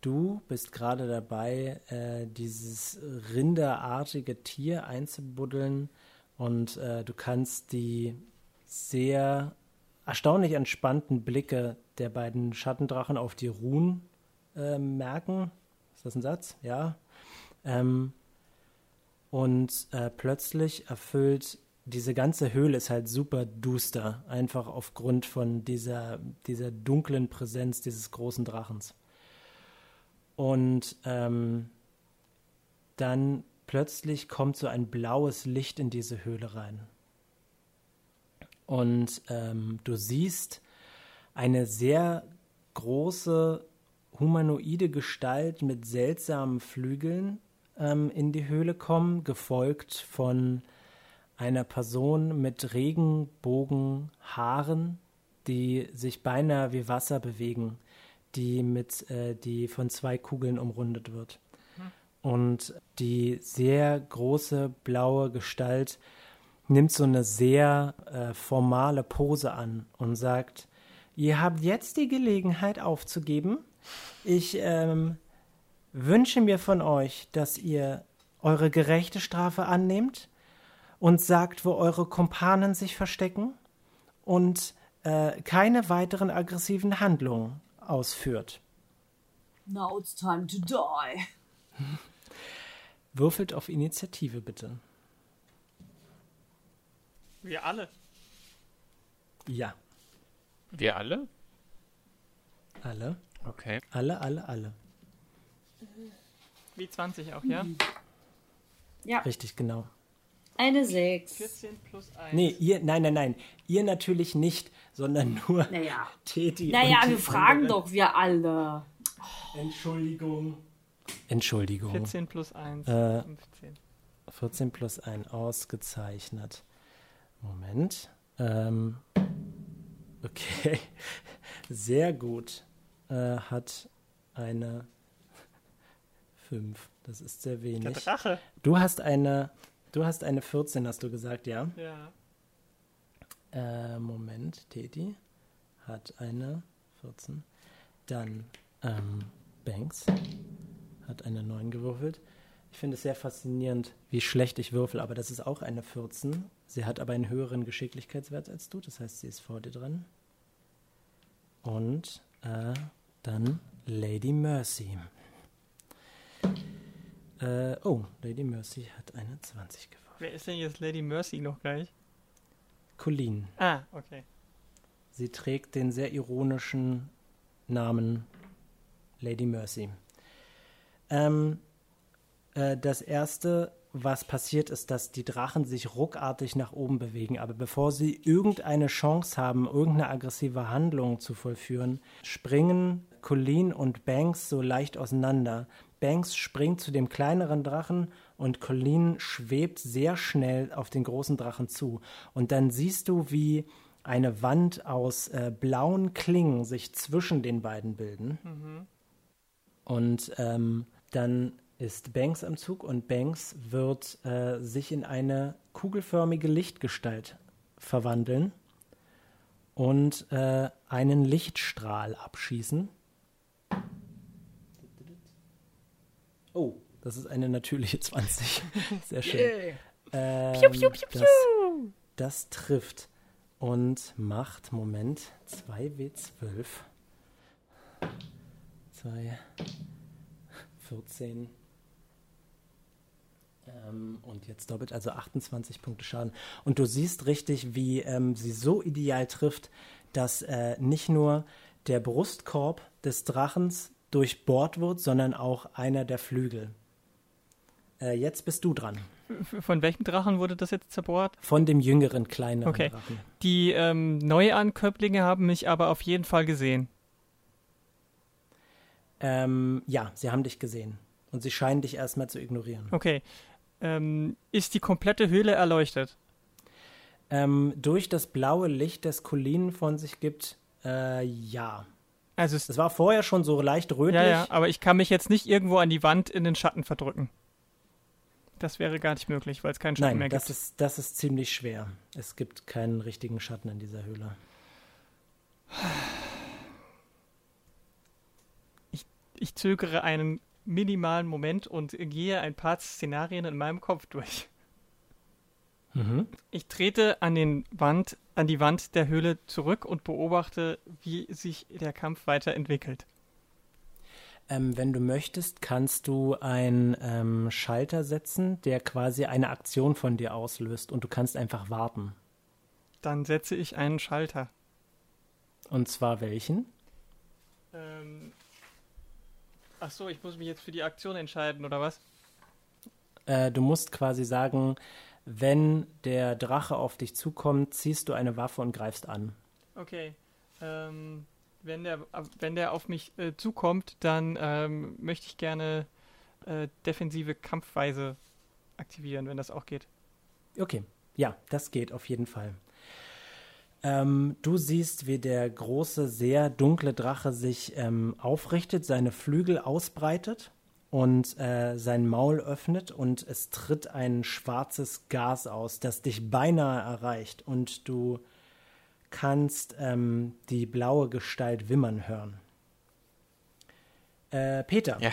du bist gerade dabei, äh, dieses rinderartige Tier einzubuddeln und äh, du kannst die sehr erstaunlich entspannten Blicke der beiden Schattendrachen auf die Ruhen äh, merken. Ist das ein Satz? Ja. Ähm, und äh, plötzlich erfüllt diese ganze Höhle ist halt super duster, einfach aufgrund von dieser, dieser dunklen Präsenz dieses großen Drachens. Und ähm, dann plötzlich kommt so ein blaues Licht in diese Höhle rein. Und ähm, du siehst eine sehr große humanoide Gestalt mit seltsamen Flügeln ähm, in die Höhle kommen, gefolgt von einer Person mit Regenbogenhaaren, die sich beinahe wie Wasser bewegen, die mit äh, die von zwei Kugeln umrundet wird. Und die sehr große blaue Gestalt nimmt so eine sehr äh, formale Pose an und sagt, ihr habt jetzt die Gelegenheit aufzugeben. Ich ähm, wünsche mir von euch, dass ihr eure gerechte Strafe annehmt und sagt, wo eure Kumpanen sich verstecken und äh, keine weiteren aggressiven Handlungen ausführt. Now it's time to die. Würfelt auf Initiative bitte. Wir alle. Ja. Wir alle? Alle. Okay. Alle, alle, alle. Wie 20 auch, ja? Ja, Richtig, genau. eine 6. 14 plus 1. Nee, ihr, nein, nein, nein. Ihr natürlich nicht, sondern nur Naja. Teti. Naja, wir fragen andere. doch, wir alle. Entschuldigung. Entschuldigung. 14 plus 1. Äh, 15. 14 plus 1 ausgezeichnet. Moment. Ähm, okay. Sehr gut. Äh, hat eine 5. Das ist sehr wenig. Drache. Du hast eine. Du hast eine 14, hast du gesagt, ja? Ja. Äh, Moment, Teti hat eine 14. Dann ähm, Banks hat eine 9 gewürfelt. Ich finde es sehr faszinierend, wie schlecht ich würfel, aber das ist auch eine 14. Sie hat aber einen höheren Geschicklichkeitswert als du, das heißt, sie ist vor dir dran. Und äh, dann Lady Mercy. Äh, oh, Lady Mercy hat eine 20 gewürfelt. Wer ist denn jetzt Lady Mercy noch gleich? Colleen. Ah, okay. Sie trägt den sehr ironischen Namen Lady Mercy. Ähm, äh, das erste, was passiert, ist, dass die Drachen sich ruckartig nach oben bewegen. Aber bevor sie irgendeine Chance haben, irgendeine aggressive Handlung zu vollführen, springen Colleen und Banks so leicht auseinander. Banks springt zu dem kleineren Drachen und Colleen schwebt sehr schnell auf den großen Drachen zu. Und dann siehst du, wie eine Wand aus äh, blauen Klingen sich zwischen den beiden bilden. Und ähm, dann ist Banks am Zug und Banks wird äh, sich in eine kugelförmige Lichtgestalt verwandeln und äh, einen Lichtstrahl abschießen. Oh, das ist eine natürliche 20. Sehr schön. Ähm, das, das trifft und macht, Moment, 2W12. 2, 14. Ähm, und jetzt doppelt, also 28 Punkte Schaden. Und du siehst richtig, wie ähm, sie so ideal trifft, dass äh, nicht nur der Brustkorb des Drachens durchbohrt wird, sondern auch einer der Flügel. Äh, jetzt bist du dran. Von welchem Drachen wurde das jetzt zerbohrt? Von dem jüngeren, kleineren Okay. Drachen. Die ähm, Neuankömmlinge haben mich aber auf jeden Fall gesehen. Ähm, ja, sie haben dich gesehen. Und sie scheinen dich erstmal zu ignorieren. Okay. Ähm, ist die komplette Höhle erleuchtet? Ähm, durch das blaue Licht, das Colleen von sich gibt, äh, ja. Also es, Es war vorher schon so leicht rötlich. ja, ja, aber ich kann mich jetzt nicht irgendwo an die Wand in den Schatten verdrücken. Das wäre gar nicht möglich, weil es keinen Schatten Nein, mehr das gibt. ist, das ist ziemlich schwer. Es gibt keinen richtigen Schatten in dieser Höhle. Ich zögere einen minimalen Moment und gehe ein paar Szenarien in meinem Kopf durch. Mhm. Ich trete an, den Wand, an die Wand der Höhle zurück und beobachte, wie sich der Kampf weiterentwickelt. Ähm, wenn du möchtest, kannst du einen ähm, Schalter setzen, der quasi eine Aktion von dir auslöst und du kannst einfach warten. Dann setze ich einen Schalter. Und zwar welchen? Ähm, ach so, ich muss mich jetzt für die Aktion entscheiden, oder was? Äh, du musst quasi sagen, wenn der Drache auf dich zukommt, ziehst du eine Waffe und greifst an. Okay. Ähm, wenn, der, wenn der auf mich äh, zukommt, dann ähm, möchte ich gerne äh, defensive Kampfweise aktivieren, wenn das auch geht. Okay, ja, das geht auf jeden Fall. Ähm, du siehst, wie der große, sehr dunkle Drache sich ähm, aufrichtet, seine Flügel ausbreitet und äh, sein Maul öffnet und es tritt ein schwarzes Gas aus, das dich beinahe erreicht und du kannst ähm, die blaue Gestalt wimmern hören. Äh, Peter, Ja,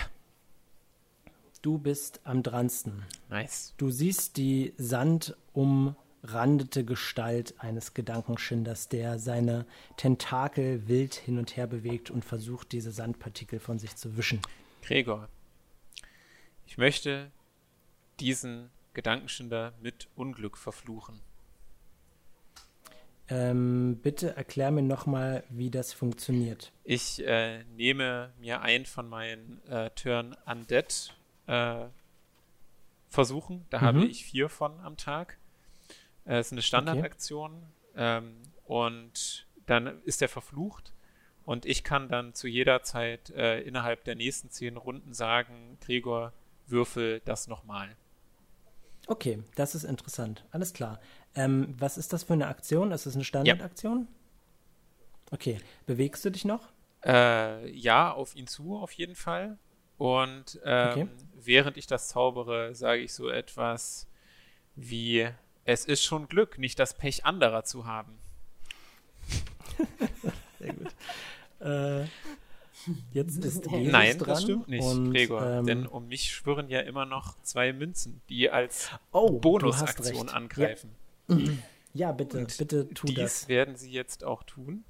du bist am dransten. nice. Du siehst die sandumrandete Gestalt eines Gedankenschinders, der seine Tentakel wild hin und her bewegt und versucht, diese Sandpartikel von sich zu wischen. Gregor, ich möchte diesen Gedankenschinder mit Unglück verfluchen. Ähm, bitte erklär mir nochmal, wie das funktioniert. Ich äh, nehme mir ein von meinen äh, Turn Undead äh, Versuchen. Da mhm. habe ich vier von am Tag. Es äh, ist eine Standardaktion. Okay. Ähm, und dann ist er verflucht. Und ich kann dann zu jeder Zeit äh, innerhalb der nächsten zehn Runden sagen, Gregor, würfel das nochmal. Okay, das ist interessant. Alles klar. Ähm, was ist das für eine Aktion? Ist das eine Standardaktion? Ja. Okay. Bewegst du dich noch? Äh, ja, auf ihn zu, auf jeden Fall. Und ähm, okay. während ich das zaubere, sage ich so etwas wie: Es ist schon Glück, nicht das Pech anderer zu haben. Sehr gut. Äh, jetzt ist Jesus Nein, dran das stimmt nicht, und, Gregor. Ähm, denn um mich schwirren ja immer noch zwei Münzen, die als oh, Bonusaktion angreifen. Ja, ja bitte, und bitte tu dies das. Dies werden sie jetzt auch tun.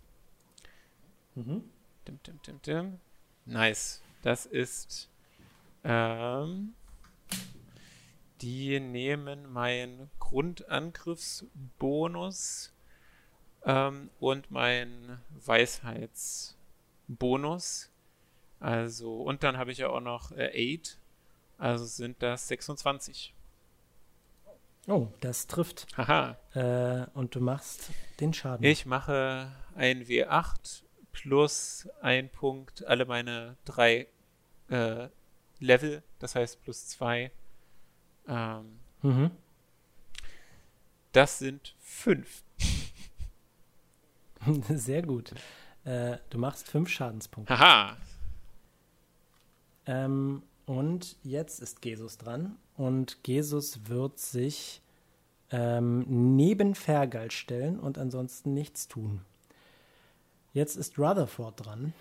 Mhm. Dim, dim, dim, dim. Nice. Das ist. Ähm, die nehmen meinen Grundangriffsbonus ähm, und meinen Weisheitsbonus. Also, und dann habe ich ja auch noch äh, 8. Also sind das 26. Oh, das trifft. Haha. Äh, und du machst den Schaden. Ich mache ein W8 plus ein Punkt alle meine drei äh, Level, das heißt plus zwei. Ähm, mhm. Das sind fünf. Sehr gut. Äh, du machst fünf Schadenspunkte. Haha. Ähm, und jetzt ist Jesus dran. Und Jesus wird sich ähm, neben Fergal stellen und ansonsten nichts tun. Jetzt ist Rutherford dran.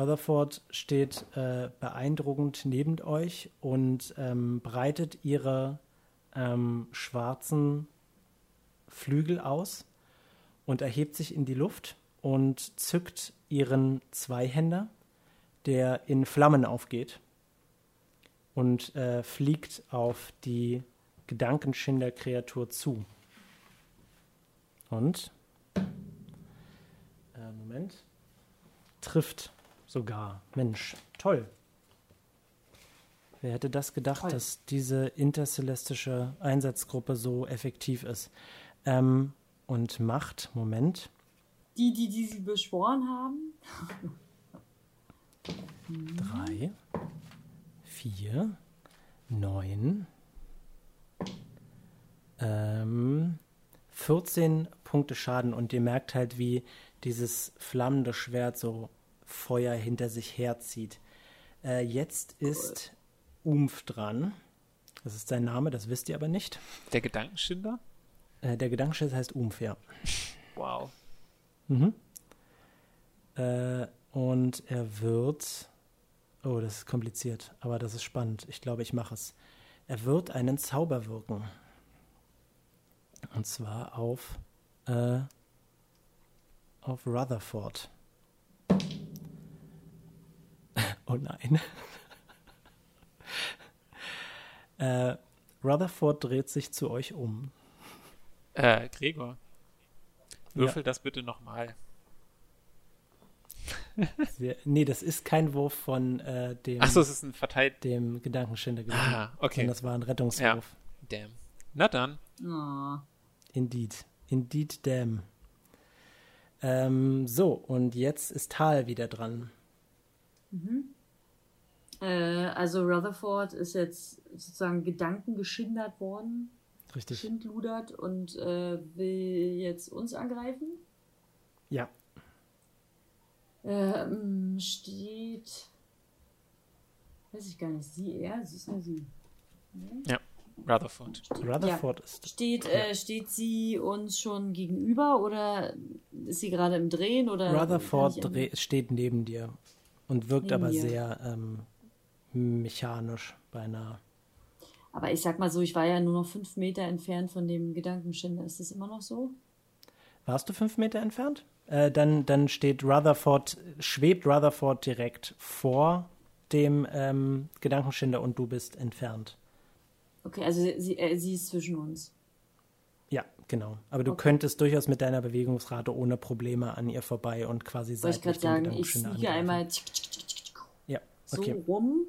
Rutherford steht äh, beeindruckend neben euch und ähm, breitet ihre ähm, schwarzen Flügel aus und erhebt sich in die Luft und zückt ihren Zweihänder, der in Flammen aufgeht und äh, fliegt auf die Gedankenschinderkreatur zu. Und äh, Moment. Trifft sogar. Mensch, toll. Wer hätte das gedacht, toll. dass diese intercelestische Einsatzgruppe so effektiv ist? Ähm, und macht, Moment. Die, die, die sie beschworen haben? Drei, vier, neun, ähm, 14 Punkte Schaden und ihr merkt halt, wie dieses flammende Schwert so Feuer hinter sich herzieht. Äh, jetzt ist Umf dran. Das ist sein Name, das wisst ihr aber nicht. Der Gedankenschinder? Äh, der Gedankenschinder heißt Umf, ja. Wow. Mhm. Äh, und er wird. Oh, das ist kompliziert, aber das ist spannend. Ich glaube, ich mache es. Er wird einen Zauber wirken. Und zwar auf äh, auf Rutherford. Oh nein. äh, Rutherford dreht sich zu euch um. Äh, Gregor, würfel ja. das bitte nochmal. nee, das ist kein Wurf von äh, dem. Achso, es ist ein verteilt. Dem Gedankenschinder gewesen. Ah, okay. das war ein Rettungswurf. Ja. Damn. Na dann. Oh. Indeed. Indeed, damn. Ähm, so, und jetzt ist Tal wieder dran. Mhm. Äh, also Rutherford ist jetzt sozusagen Gedanken geschindert worden. Richtig. Schindludert und äh, will jetzt uns angreifen. Ja. Ähm, steht. Weiß ich gar nicht. Sie, er? Sie ist nur sie. Ne? Ja. Rutherford. Rutherford ja. ist. Steht, äh, steht sie uns schon gegenüber oder ist sie gerade im Drehen? Oder Rutherford steht neben dir und wirkt neben aber dir. sehr ähm, mechanisch beinahe. Aber ich sag mal so, ich war ja nur noch fünf Meter entfernt von dem Gedankenschinder. Ist das immer noch so? Warst du fünf Meter entfernt? Äh, dann, dann steht Rutherford, schwebt Rutherford direkt vor dem ähm, Gedankenschinder und du bist entfernt. Okay, also sie, äh, sie ist zwischen uns. Ja, genau. Aber du Okay. könntest durchaus mit deiner Bewegungsrate ohne Probleme an ihr vorbei und quasi ich seitlich gerade den sagen, ich fliege einmal Ja, so okay. rum,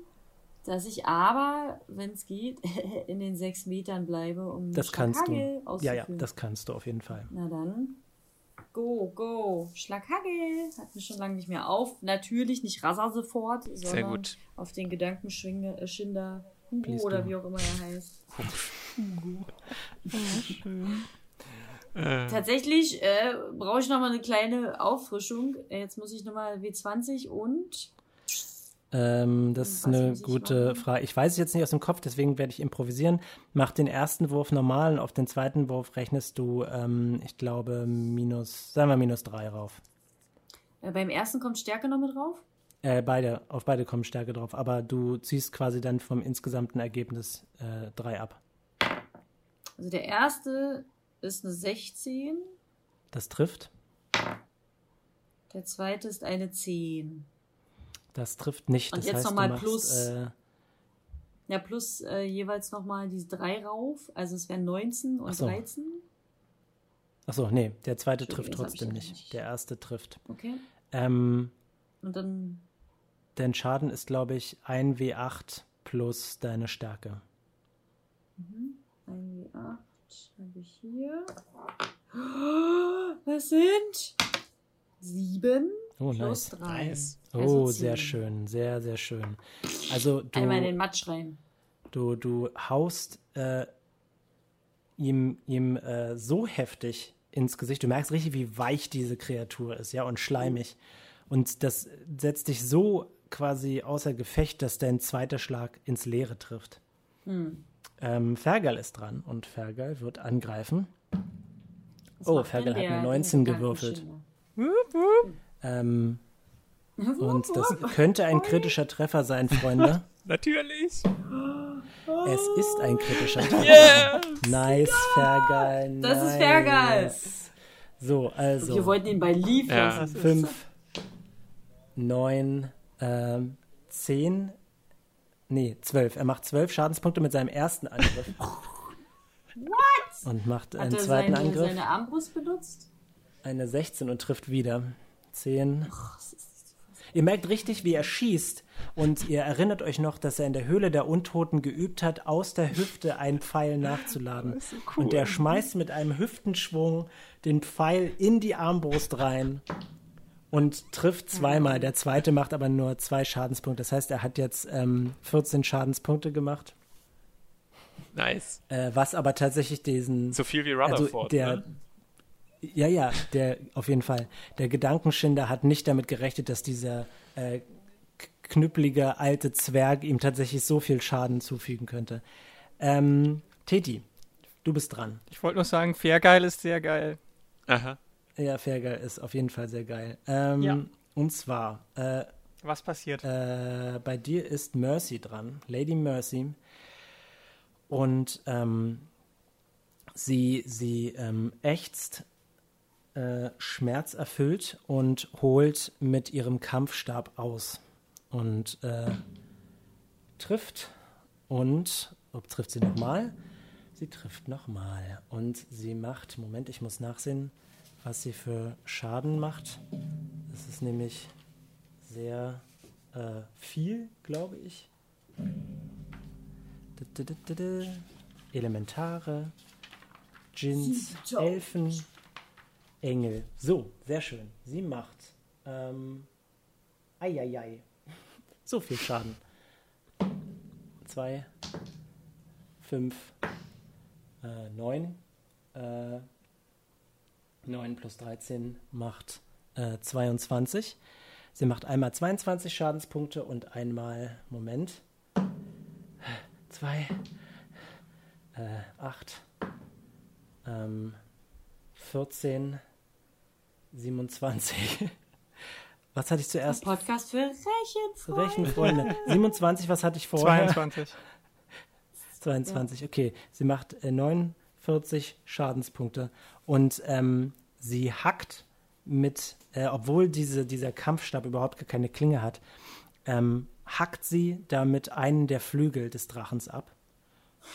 dass ich aber, wenn es geht, in den sechs Metern bleibe, um Das kannst du. Schlaghagel Ja, ja, das kannst du auf jeden Fall. Na dann. Go, go. Schlaghagel. Hat mich schon lange nicht mehr auf. Natürlich nicht Rasa sofort, sondern Sehr gut. auf den Gedankenschinder, äh, Schinder, Hugo Please oder do. wie auch immer er heißt. Äh, Tatsächlich äh, brauche ich nochmal eine kleine Auffrischung. Jetzt muss ich nochmal W20 und Ähm, das ist eine gute? Frage. Ich weiß es jetzt nicht aus dem Kopf, deswegen werde ich improvisieren. Mach den ersten Wurf normal und auf den zweiten Wurf rechnest du, ähm, ich glaube, minus, sagen wir minus drei rauf. äh, beim ersten kommt Stärke noch mit drauf. Äh, beide, auf beide kommen Stärke drauf, aber du ziehst quasi dann vom insgesamten Ergebnis äh, drei ab. Also der erste ist eine 16, Das trifft. der zweite ist eine 10. Das trifft nicht. Und Das jetzt heißt, noch mal du machst, plus. Äh, Ja, plus äh, jeweils nochmal die 3 rauf. Also es wären 19 und Ach so. 13. achso, nee, der zweite trifft trotzdem nicht. nicht. Der erste trifft. Okay. Ähm, Und dann dein Schaden ist, glaube ich, 1W8 plus deine Stärke. ein W8 habe ich hier. Was sind? 7 Oh, plus nice. 3. Nice. Oh, sehr schön, sehr, sehr schön. Also du, Einmal in den Matsch rein. du, du haust äh, ihm, ihm äh, so heftig ins Gesicht. Du merkst richtig, wie weich diese Kreatur ist, ja, und schleimig. Und das setzt dich so quasi außer Gefecht, dass dein zweiter Schlag ins Leere trifft. Hm. Ähm, Fergal ist dran und Fergal wird angreifen. Was Oh, Fergal hat eine 19 gewürfelt. Ähm, und das könnte ein kritischer Treffer sein, Freunde. natürlich. Es ist ein kritischer Treffer. Yeah. Nice, Fergal. Das ist nice. Fergal. So, Wir also wollten ihn bei Leaf Ja. fünf, neun, ähm, zehn, nee, zwölf. Er macht zwölf Schadenspunkte mit seinem ersten Angriff. What? Und macht Hat einen er zweiten seine, Angriff. seine Armbrust benutzt? Eine 16 und trifft wieder. 10. Ihr merkt richtig, wie er schießt. Und ihr erinnert euch noch, dass er in der Höhle der Untoten geübt hat, aus der Hüfte einen Pfeil nachzuladen. Und er schmeißt mit einem Hüftenschwung den Pfeil in die Armbrust rein und trifft zweimal. Der zweite macht aber nur zwei Schadenspunkte. Das heißt, er hat jetzt ähm, 14 Schadenspunkte gemacht. Nice. Äh, was aber tatsächlich diesen So viel wie also Rutherford. der, ne? Ja, ja, der auf jeden Fall. Der Gedankenschinder hat nicht damit gerechnet, dass dieser äh, knüppelige alte Zwerg ihm tatsächlich so viel Schaden zufügen könnte. Ähm, Teti, du bist dran. Ich wollte nur sagen, Fairgeil ist sehr geil. Aha. Ja, Fergal ist auf jeden Fall sehr geil. Ähm, Ja. Und zwar, äh, Was passiert? Äh, bei dir ist Mercy dran, Lady Mercy. Und ähm, sie, sie ähm, ächzt äh, schmerzerfüllt und holt mit ihrem Kampfstab aus. Und äh, trifft und, ob trifft sie nochmal? Sie trifft nochmal. Und sie macht, Moment, ich muss nachsehen, was sie für Schaden macht. Das ist nämlich sehr äh, viel, glaube ich. Elementare, Siebter. Elfen, Engel. So, sehr schön. Sie macht ähm, Eieiei. So viel Schaden. Zwei, fünf, äh, neun. Äh, 9 plus 13 macht äh, 22. Sie macht einmal 22 Schadenspunkte und einmal, Moment, 2, äh, 8, ähm, 14, 27. Was hatte ich zuerst? Podcast für Rechenfreunde. Rechenfreunde. 27, was hatte ich vorher? 22. 22, okay. Sie macht äh, 49 Schadenspunkte und ähm, sie hackt mit, äh, obwohl diese, dieser Kampfstab überhaupt gar keine Klinge hat, ähm, hackt sie damit einen der Flügel des Drachens ab.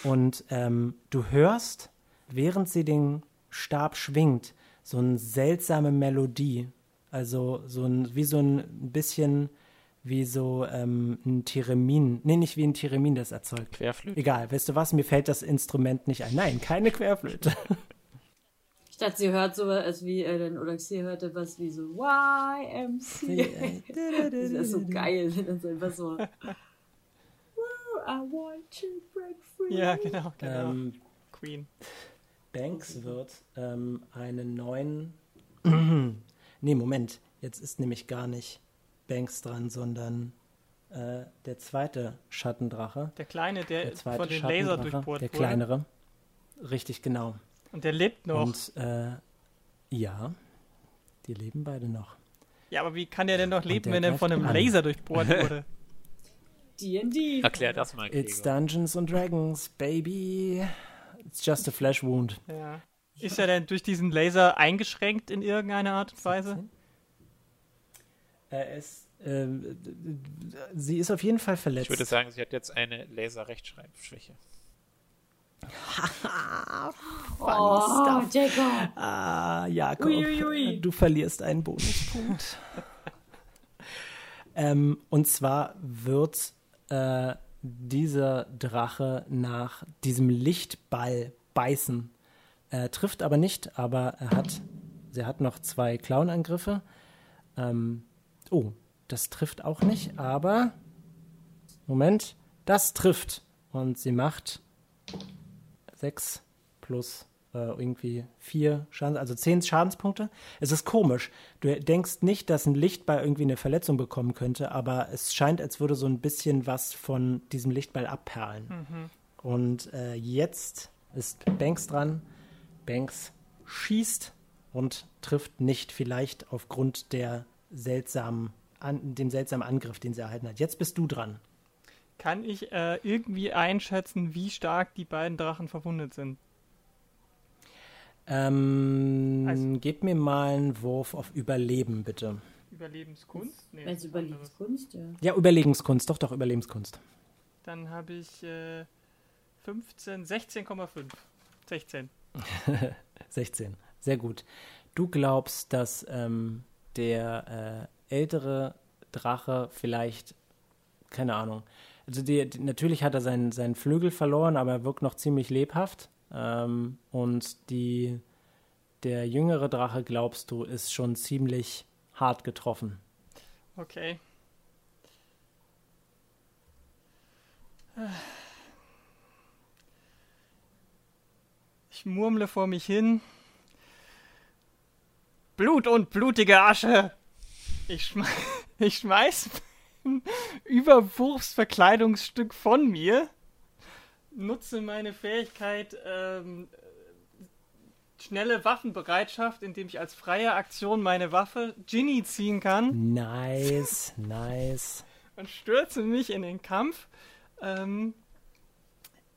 Und ähm, du hörst, während sie den Stab schwingt, so eine seltsame Melodie. Also so ein, wie so ein bisschen wie so ähm, ein Theremin. Nee, nicht wie ein Theremin, das erzeugt. Querflöte. Egal, weißt du was? Mir fällt das Instrument nicht ein. Nein, keine Querflöte. Ich dachte, sie hört so was wie, äh, dann, oder sie hörte was wie so YMC. das ist so geil, wenn das einfach so. I want to break free. Ja, genau, genau. ähm, Queen. Banks wird ähm, einen neuen. nee, Moment. Jetzt ist nämlich gar nicht Banks dran, sondern äh, der zweite Schattendrache. Der Kleine, der, Der zweite von den Laser Schattendrache, durchbohrt Der wurde. kleinere. Richtig, genau. Und der lebt noch. Und äh, ja, die leben beide noch. ja, aber wie kann der denn noch leben, wenn er von einem an. Laser durchbohrt wurde? D&D. Erklär das mal, It's Gregor. Dungeons and Dragons, baby. It's just a flesh wound. ja. Ist er denn durch diesen Laser eingeschränkt in irgendeiner Art und Weise? Er ist, äh, sie ist auf jeden Fall verletzt. Ich würde sagen, sie hat jetzt eine Laser-Rechtschreibschwäche. Oh, Jacob. Ah, Jakob, Uiuiui. du verlierst einen Bonuspunkt. ähm, und zwar wird äh, dieser Drache nach diesem Lichtball beißen. Er trifft aber nicht, aber er hat, sie hat noch zwei Klauenangriffe. Ähm, oh, das trifft auch nicht, aber Moment, das trifft. Und sie macht sechs plus irgendwie vier Schaden, also zehn Schadenspunkte. Es ist komisch. Du denkst nicht, dass ein Lichtball irgendwie eine Verletzung bekommen könnte, aber es scheint, als würde so ein bisschen was von diesem Lichtball abperlen. Und äh, jetzt ist Banks dran. Banks schießt und trifft nicht, vielleicht aufgrund der seltsamen, an, dem seltsamen Angriff, den sie erhalten hat. Jetzt bist du dran. Kann ich äh, irgendwie einschätzen, wie stark die beiden Drachen verwundet sind? Ähm, Also- gib mir mal einen Wurf auf Überleben, bitte. Überlebenskunst? Nee, anderes. Überlebenskunst, ja. Ja, Überlegenskunst, doch, doch, Überlebenskunst. Dann habe ich äh, 15, 16,5. 16. 16. Sehr gut. Du glaubst, dass ähm, der äh, ältere Drache vielleicht, keine Ahnung, also die, die, natürlich hat er seinen, seinen Flügel verloren, aber er wirkt noch ziemlich lebhaft. Ähm, und die, der jüngere Drache, glaubst du, ist schon ziemlich hart getroffen. Okay. Ich murmle vor mich hin. Blut und blutige Asche. Ich, schme ich schmeiß mein Überwurfsverkleidungsstück von mir. Nutze meine Fähigkeit ähm, schnelle Waffenbereitschaft, indem ich als freie Aktion meine Waffe Ginny ziehen kann Nice, nice. und stürze mich in den Kampf. Ähm,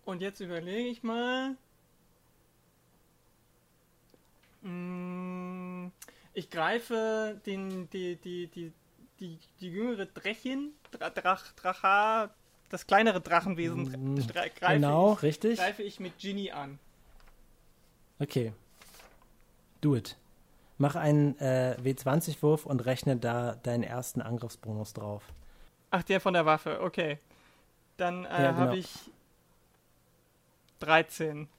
und jetzt überlege ich mal. Mm, Ich greife den, die, die, die, die, die jüngere Drechin, Dra Drach, Dracha, das kleinere Drachenwesen, Mm, greife, Genau, ich, richtig. greife ich mit Ginny an. Okay. Do it. Mach einen äh, W20-Wurf und rechne da deinen ersten Angriffsbonus drauf. Ach, der von der Waffe, okay. Dann äh, Ja, genau. habe ich 13.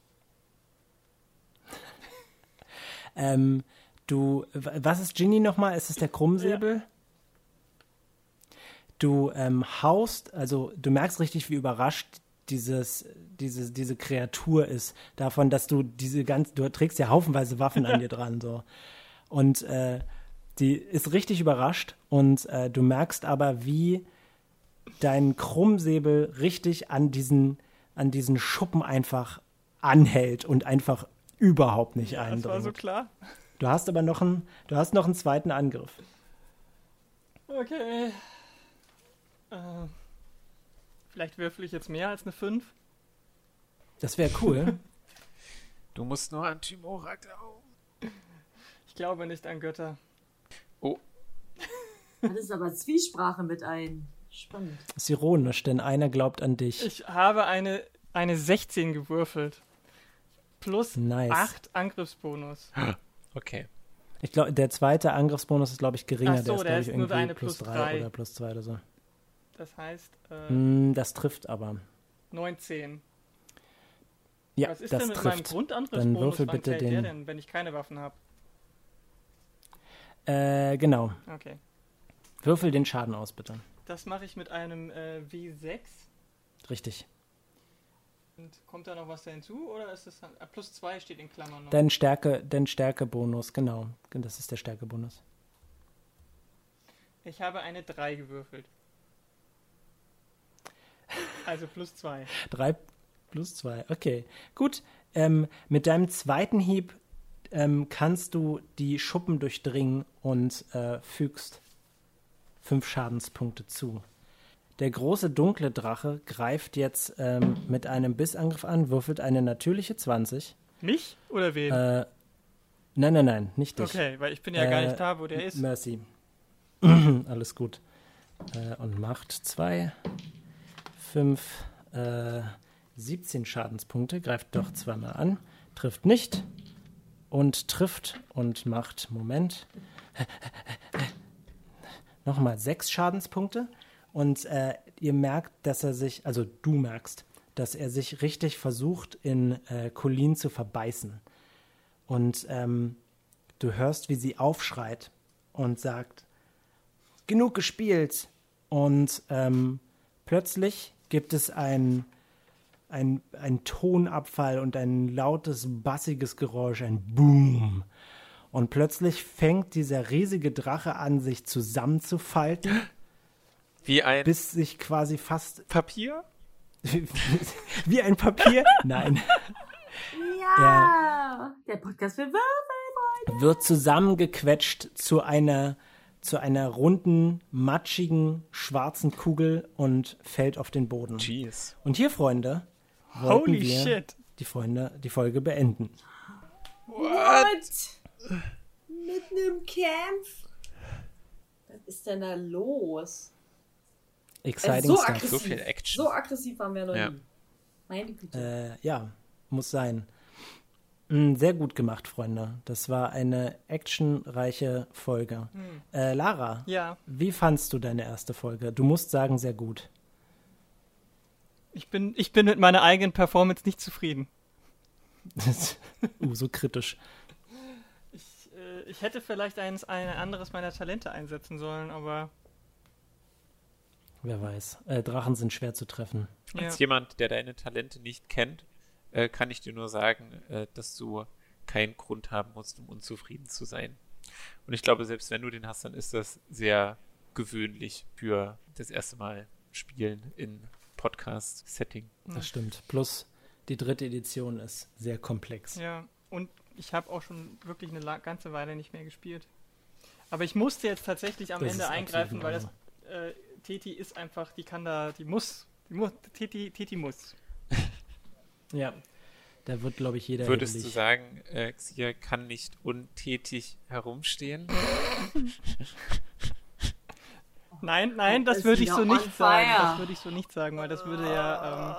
Ähm, du, was ist Ginny nochmal? Ist es der Krummsäbel? Du ähm, haust, also du merkst richtig, wie überrascht dieses, diese, diese Kreatur ist davon, dass du diese ganz, du trägst ja haufenweise Waffen an dir dran, so. Und äh, die ist richtig überrascht und äh, du merkst aber, wie dein Krummsäbel richtig an diesen, an diesen Schuppen einfach anhält und einfach überhaupt nicht Das eindringt. war so klar. Du hast aber noch einen, du hast noch einen zweiten Angriff. Okay. Äh, vielleicht würfel ich jetzt mehr als eine 5. Das wäre cool. Du musst nur an Timora glauben. Ich glaube nicht an Götter. Das ist aber Zwiesprache mit ein. Spannend. ist ironisch, denn einer glaubt an dich. Ich habe eine, eine 16 gewürfelt. Plus Nice. 8 Angriffsbonus. Okay. Ich glaube, der zweite Angriffsbonus ist, glaube ich, geringer. Ach so, der der ist, ist glaube ich, nur irgendwie eine plus plus 3 drei. oder plus 2 oder so. Das heißt äh, Hm, das trifft aber. 19. Ja, Was ist das denn mit meinem trifft. Grundangriffsbonus? Dann würfel bitte fällt der den- denn, wenn ich keine Waffen habe? Äh, genau. Okay. Würfel den Schaden aus, bitte. Das mache ich mit einem äh, W6. Richtig. Und kommt da noch was da hinzu? Oder ist das dann. Äh, plus 2 steht in Klammern noch. Dein Stärke, dein Stärkebonus, genau. Das ist der Stärkebonus. Ich habe eine 3 gewürfelt. Also plus 2. 3 plus 2, okay. Gut, ähm, mit deinem zweiten Hieb ähm, kannst du die Schuppen durchdringen und äh, fügst fünf Schadenspunkte zu. Der große dunkle Drache greift jetzt ähm, mit einem Bissangriff an, würfelt eine natürliche 20. Mich oder wen? Äh, nein, nein, nein, nicht dich. okay, weil ich bin ja gar Äh, nicht da, wo der ist. Mercy. Alles gut. Äh, und macht 2, 5, äh, 17 Schadenspunkte. Greift doch zweimal an. Trifft nicht. Und trifft und macht, Moment, nochmal 6 Schadenspunkte. Und äh, ihr merkt, dass er sich, also du merkst, dass er sich richtig versucht, in äh, Colleen zu verbeißen. Und ähm, du hörst, wie sie aufschreit und sagt, genug gespielt. Und ähm, plötzlich gibt es ein, ein, ein Tonabfall und ein lautes, bassiges Geräusch, ein Boom. Und plötzlich fängt dieser riesige Drache an, sich zusammenzufalten, Wie ein bis sich quasi fast Papier? wie ein Papier, nein, Ja! Der Podcast wird Würfel. wird zusammengequetscht zu einer, zu einer runden, matschigen, schwarzen Kugel und fällt auf den Boden. Jeez. Und hier, Freunde, wollten Holy wir shit. die Freunde die Folge beenden. What? Mitten im Kampf? Was ist denn da los? Exciting so stuff. aggressiv. So viel Action. So aggressiv waren wir noch Ja. nie. Meine Güte. Äh, ja, muss sein. Mm, Sehr gut gemacht, Freunde. Das war eine actionreiche Folge. Äh, Lara, Ja, wie fandst du deine erste Folge? Du musst sagen, sehr gut. ich bin, ich bin mit meiner eigenen Performance nicht zufrieden. uh, so kritisch. Ich, äh, ich hätte vielleicht eins, ein anderes meiner Talente einsetzen sollen, aber Wer weiß. Äh, Drachen sind schwer zu treffen. ja. Als jemand, der deine Talente nicht kennt, äh, kann ich dir nur sagen, äh, dass du keinen Grund haben musst, um unzufrieden zu sein. Und ich glaube, selbst wenn du den hast, dann ist das sehr gewöhnlich für das erste Mal Spielen in Podcast-Setting. Das stimmt. Plus, die dritte Edition ist sehr komplex. Ja, und ich habe auch schon wirklich eine ganze Weile nicht mehr gespielt. Aber ich musste jetzt tatsächlich am Das Ende eingreifen, in weil das äh, Teti ist einfach, die kann da, die muss, die muss, Teti, Teti muss. Ja. Da wird, glaube ich, jeder Würdest du hibbelig. sagen, äh, Xia kann nicht untätig herumstehen? Nein, nein, das würde ich so nicht sagen. fire. Das würde ich so nicht sagen, weil das würde ja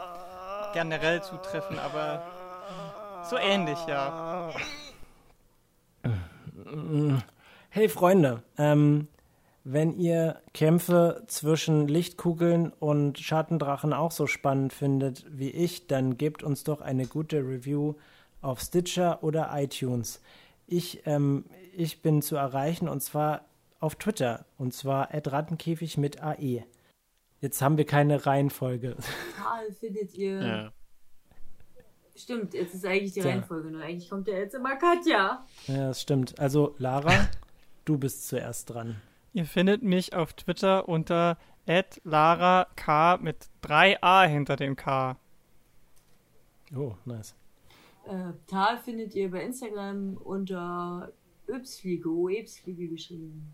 ähm, generell zutreffen, aber so ähnlich, ja. Hey Freunde, ähm, wenn ihr Kämpfe zwischen Lichtkugeln und Schattendrachen auch so spannend findet wie ich, dann gebt uns doch eine gute Review auf Stitcher oder iTunes. Ich, ähm, ich bin zu erreichen und zwar auf Twitter und zwar @rattenkäfig mit AE. Jetzt haben wir keine Reihenfolge. Tal findet ihr. Ja. Stimmt, jetzt ist eigentlich die. Reihenfolge. Nur eigentlich kommt ja jetzt immer Katja. Ja, das stimmt. Also Lara, du bist zuerst dran. Ihr findet mich auf Twitter unter @lara_k mit 3a hinter dem K. Oh, nice. Äh, Tal findet ihr bei Instagram unter Ypsfliege, Ypsfliege geschrieben.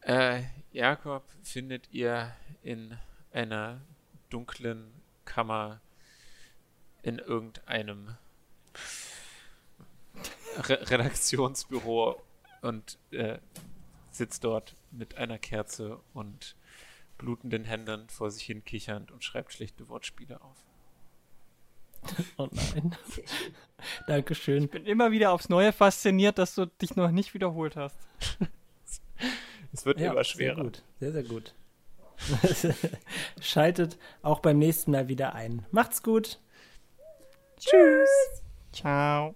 Äh, Jakob findet ihr in einer dunklen Kammer in irgendeinem Re Redaktionsbüro und äh, sitzt dort mit einer Kerze und blutenden Händen vor sich hin kichernd und schreibt schlechte Wortspiele auf. Oh nein. Dankeschön. Ich bin immer wieder aufs Neue fasziniert, dass du dich noch nicht wiederholt hast. Es wird Ja, immer sehr schwerer. gut. Sehr, sehr gut. Schaltet auch beim nächsten Mal wieder ein. Macht's gut. Tschüss. Ciao.